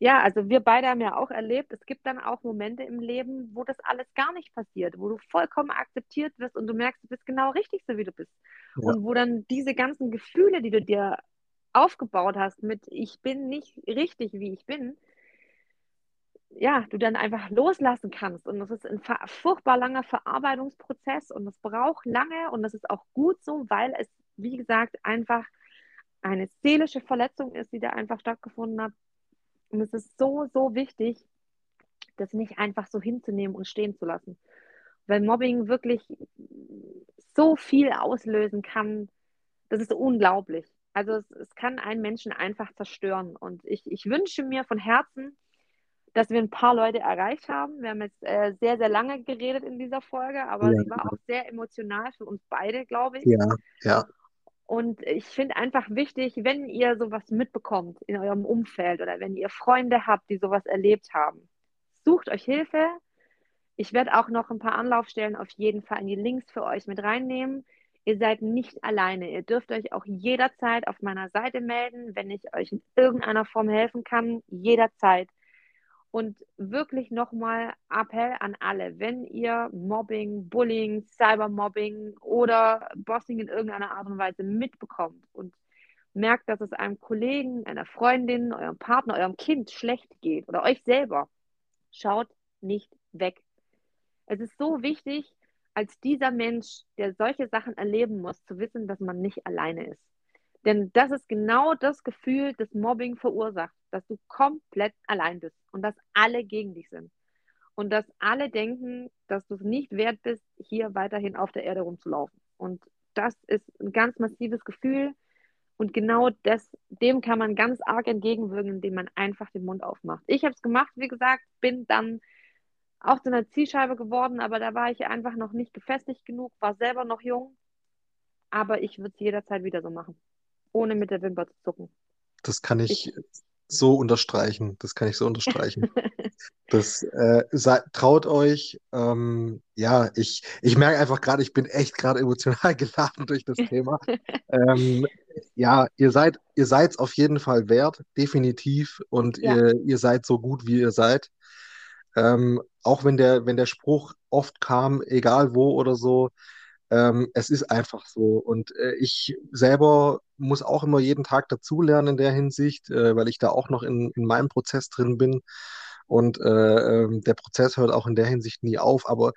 ja, also wir beide haben ja auch erlebt, es gibt dann auch Momente im Leben, wo das alles gar nicht passiert, wo du vollkommen akzeptiert wirst und du merkst, du bist genau richtig so, wie du bist. Ja. Und wo dann diese ganzen Gefühle, die du dir aufgebaut hast mit ich bin nicht richtig, wie ich bin, ja, du dann einfach loslassen kannst. Und das ist ein furchtbar langer Verarbeitungsprozess und es braucht lange und das ist auch gut so, weil es, wie gesagt, einfach eine seelische Verletzung ist, die da einfach stattgefunden hat. Und es ist so, so wichtig, das nicht einfach so hinzunehmen und stehen zu lassen. Weil Mobbing wirklich so viel auslösen kann, das ist unglaublich. Also es, es kann einen Menschen einfach zerstören. Und ich, ich wünsche mir von Herzen, dass wir ein paar Leute erreicht haben. Wir haben jetzt äh, sehr, sehr lange geredet in dieser Folge, aber ja. sie war auch sehr emotional für uns beide, glaube ich. Ja, ja. Und ich finde einfach wichtig, wenn ihr sowas mitbekommt in eurem Umfeld oder wenn ihr Freunde habt, die sowas erlebt haben, sucht euch Hilfe. Ich werde auch noch ein paar Anlaufstellen auf jeden Fall in die Links für euch mit reinnehmen. Ihr seid nicht alleine. Ihr dürft euch auch jederzeit auf meiner Seite melden, wenn ich euch in irgendeiner Form helfen kann. Jederzeit. Und wirklich nochmal Appell an alle, wenn ihr Mobbing, Bullying, Cybermobbing oder Bossing in irgendeiner Art und Weise mitbekommt und merkt, dass es einem Kollegen, einer Freundin, eurem Partner, eurem Kind schlecht geht oder euch selber, schaut nicht weg. Es ist so wichtig, als dieser Mensch, der solche Sachen erleben muss, zu wissen, dass man nicht alleine ist. Denn das ist genau das Gefühl, das Mobbing verursacht, dass du komplett allein bist und dass alle gegen dich sind. Und dass alle denken, dass du es nicht wert bist, hier weiterhin auf der Erde rumzulaufen. Und das ist ein ganz massives Gefühl. Und genau das, dem kann man ganz arg entgegenwirken, indem man einfach den Mund aufmacht. Ich habe es gemacht, wie gesagt, bin dann auch zu einer Zielscheibe geworden, aber da war ich einfach noch nicht gefestigt genug, war selber noch jung. Aber ich würde es jederzeit wieder so machen, ohne mit der Wimper zu zucken. Das kann ich, ich so unterstreichen. Das kann ich so unterstreichen. (laughs) Das äh, traut euch. Ähm, ja, ich, ich merke einfach gerade, ich bin echt gerade emotional (laughs) geladen durch das Thema. ähm, ja, ihr seid, ihr seid auf jeden Fall wert, definitiv. Und ja. ihr, ihr seid so gut, wie ihr seid. Ähm, auch wenn der, wenn der Spruch oft kam, egal wo oder so, ähm, es ist einfach so. Und äh, ich selber muss auch immer jeden Tag dazulernen in der Hinsicht, äh, weil ich da auch noch in, in meinem Prozess drin bin. Und äh, ähm, der Prozess hört auch in der Hinsicht nie auf. Aber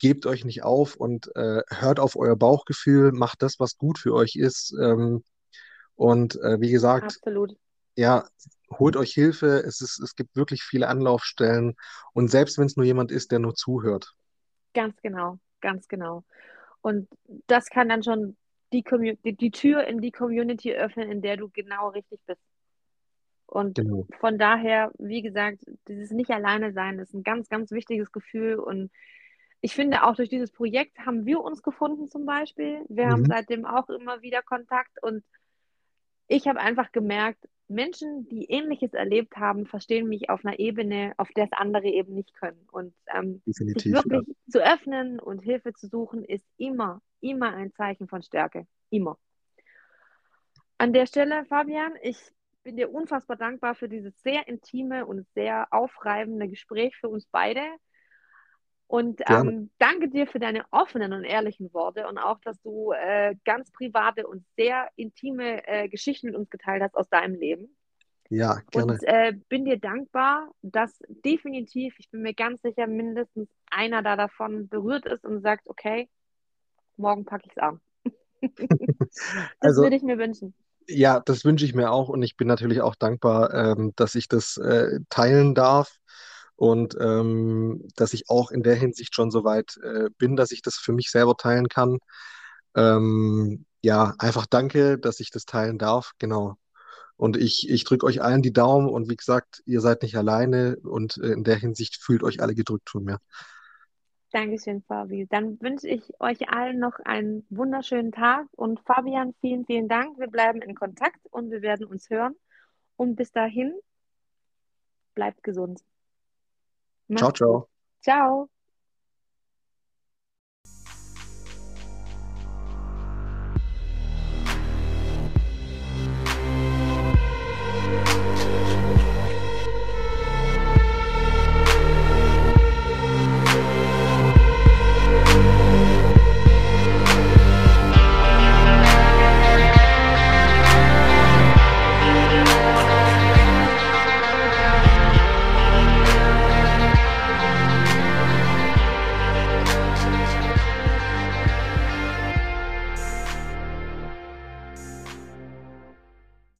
gebt euch nicht auf und äh, hört auf euer Bauchgefühl, macht das, was gut für euch ist. Ähm, und äh, wie gesagt, Absolut. ja, holt euch Hilfe. Es, ist, es gibt wirklich viele Anlaufstellen. Und selbst wenn es nur jemand ist, der nur zuhört. Ganz genau, ganz genau. Und das kann dann schon die, die, die Tür in die Community öffnen, in der du genau richtig bist. Und genau. von daher, wie gesagt, dieses nicht alleine sein ist ein ganz, ganz wichtiges Gefühl. Und ich finde, auch durch dieses Projekt haben wir uns gefunden zum Beispiel. Wir mhm. haben seitdem auch immer wieder Kontakt und ich habe einfach gemerkt, Menschen, die Ähnliches erlebt haben, verstehen mich auf einer Ebene, auf der es andere eben nicht können. Und ähm, sich wirklich ja. zu öffnen und Hilfe zu suchen, ist immer, immer ein Zeichen von Stärke. Immer. An der Stelle, Fabian, ich bin dir unfassbar dankbar für dieses sehr intime und sehr aufreibende Gespräch für uns beide. Und ähm, danke dir für deine offenen und ehrlichen Worte und auch, dass du äh, ganz private und sehr intime äh, Geschichten mit uns geteilt hast aus deinem Leben. Ja, gerne. Und äh, bin dir dankbar, dass definitiv, ich bin mir ganz sicher, mindestens einer da davon berührt ist und sagt, okay, morgen packe ich es an. (laughs) das also, würde ich mir wünschen. Ja, das wünsche ich mir auch und ich bin natürlich auch dankbar, ähm, dass ich das äh, teilen darf und ähm, dass ich auch in der Hinsicht schon so weit äh, bin, dass ich das für mich selber teilen kann. Ähm, ja, einfach danke, dass ich das teilen darf, genau. Und ich, ich drücke euch allen die Daumen und wie gesagt, ihr seid nicht alleine und äh, in der Hinsicht fühlt euch alle gedrückt von mir. Dankeschön, Fabi. Dann wünsche ich euch allen noch einen wunderschönen Tag und Fabian, vielen, vielen Dank. Wir bleiben in Kontakt und wir werden uns hören. Und bis dahin, bleibt gesund. Ciao, ciao. Ciao.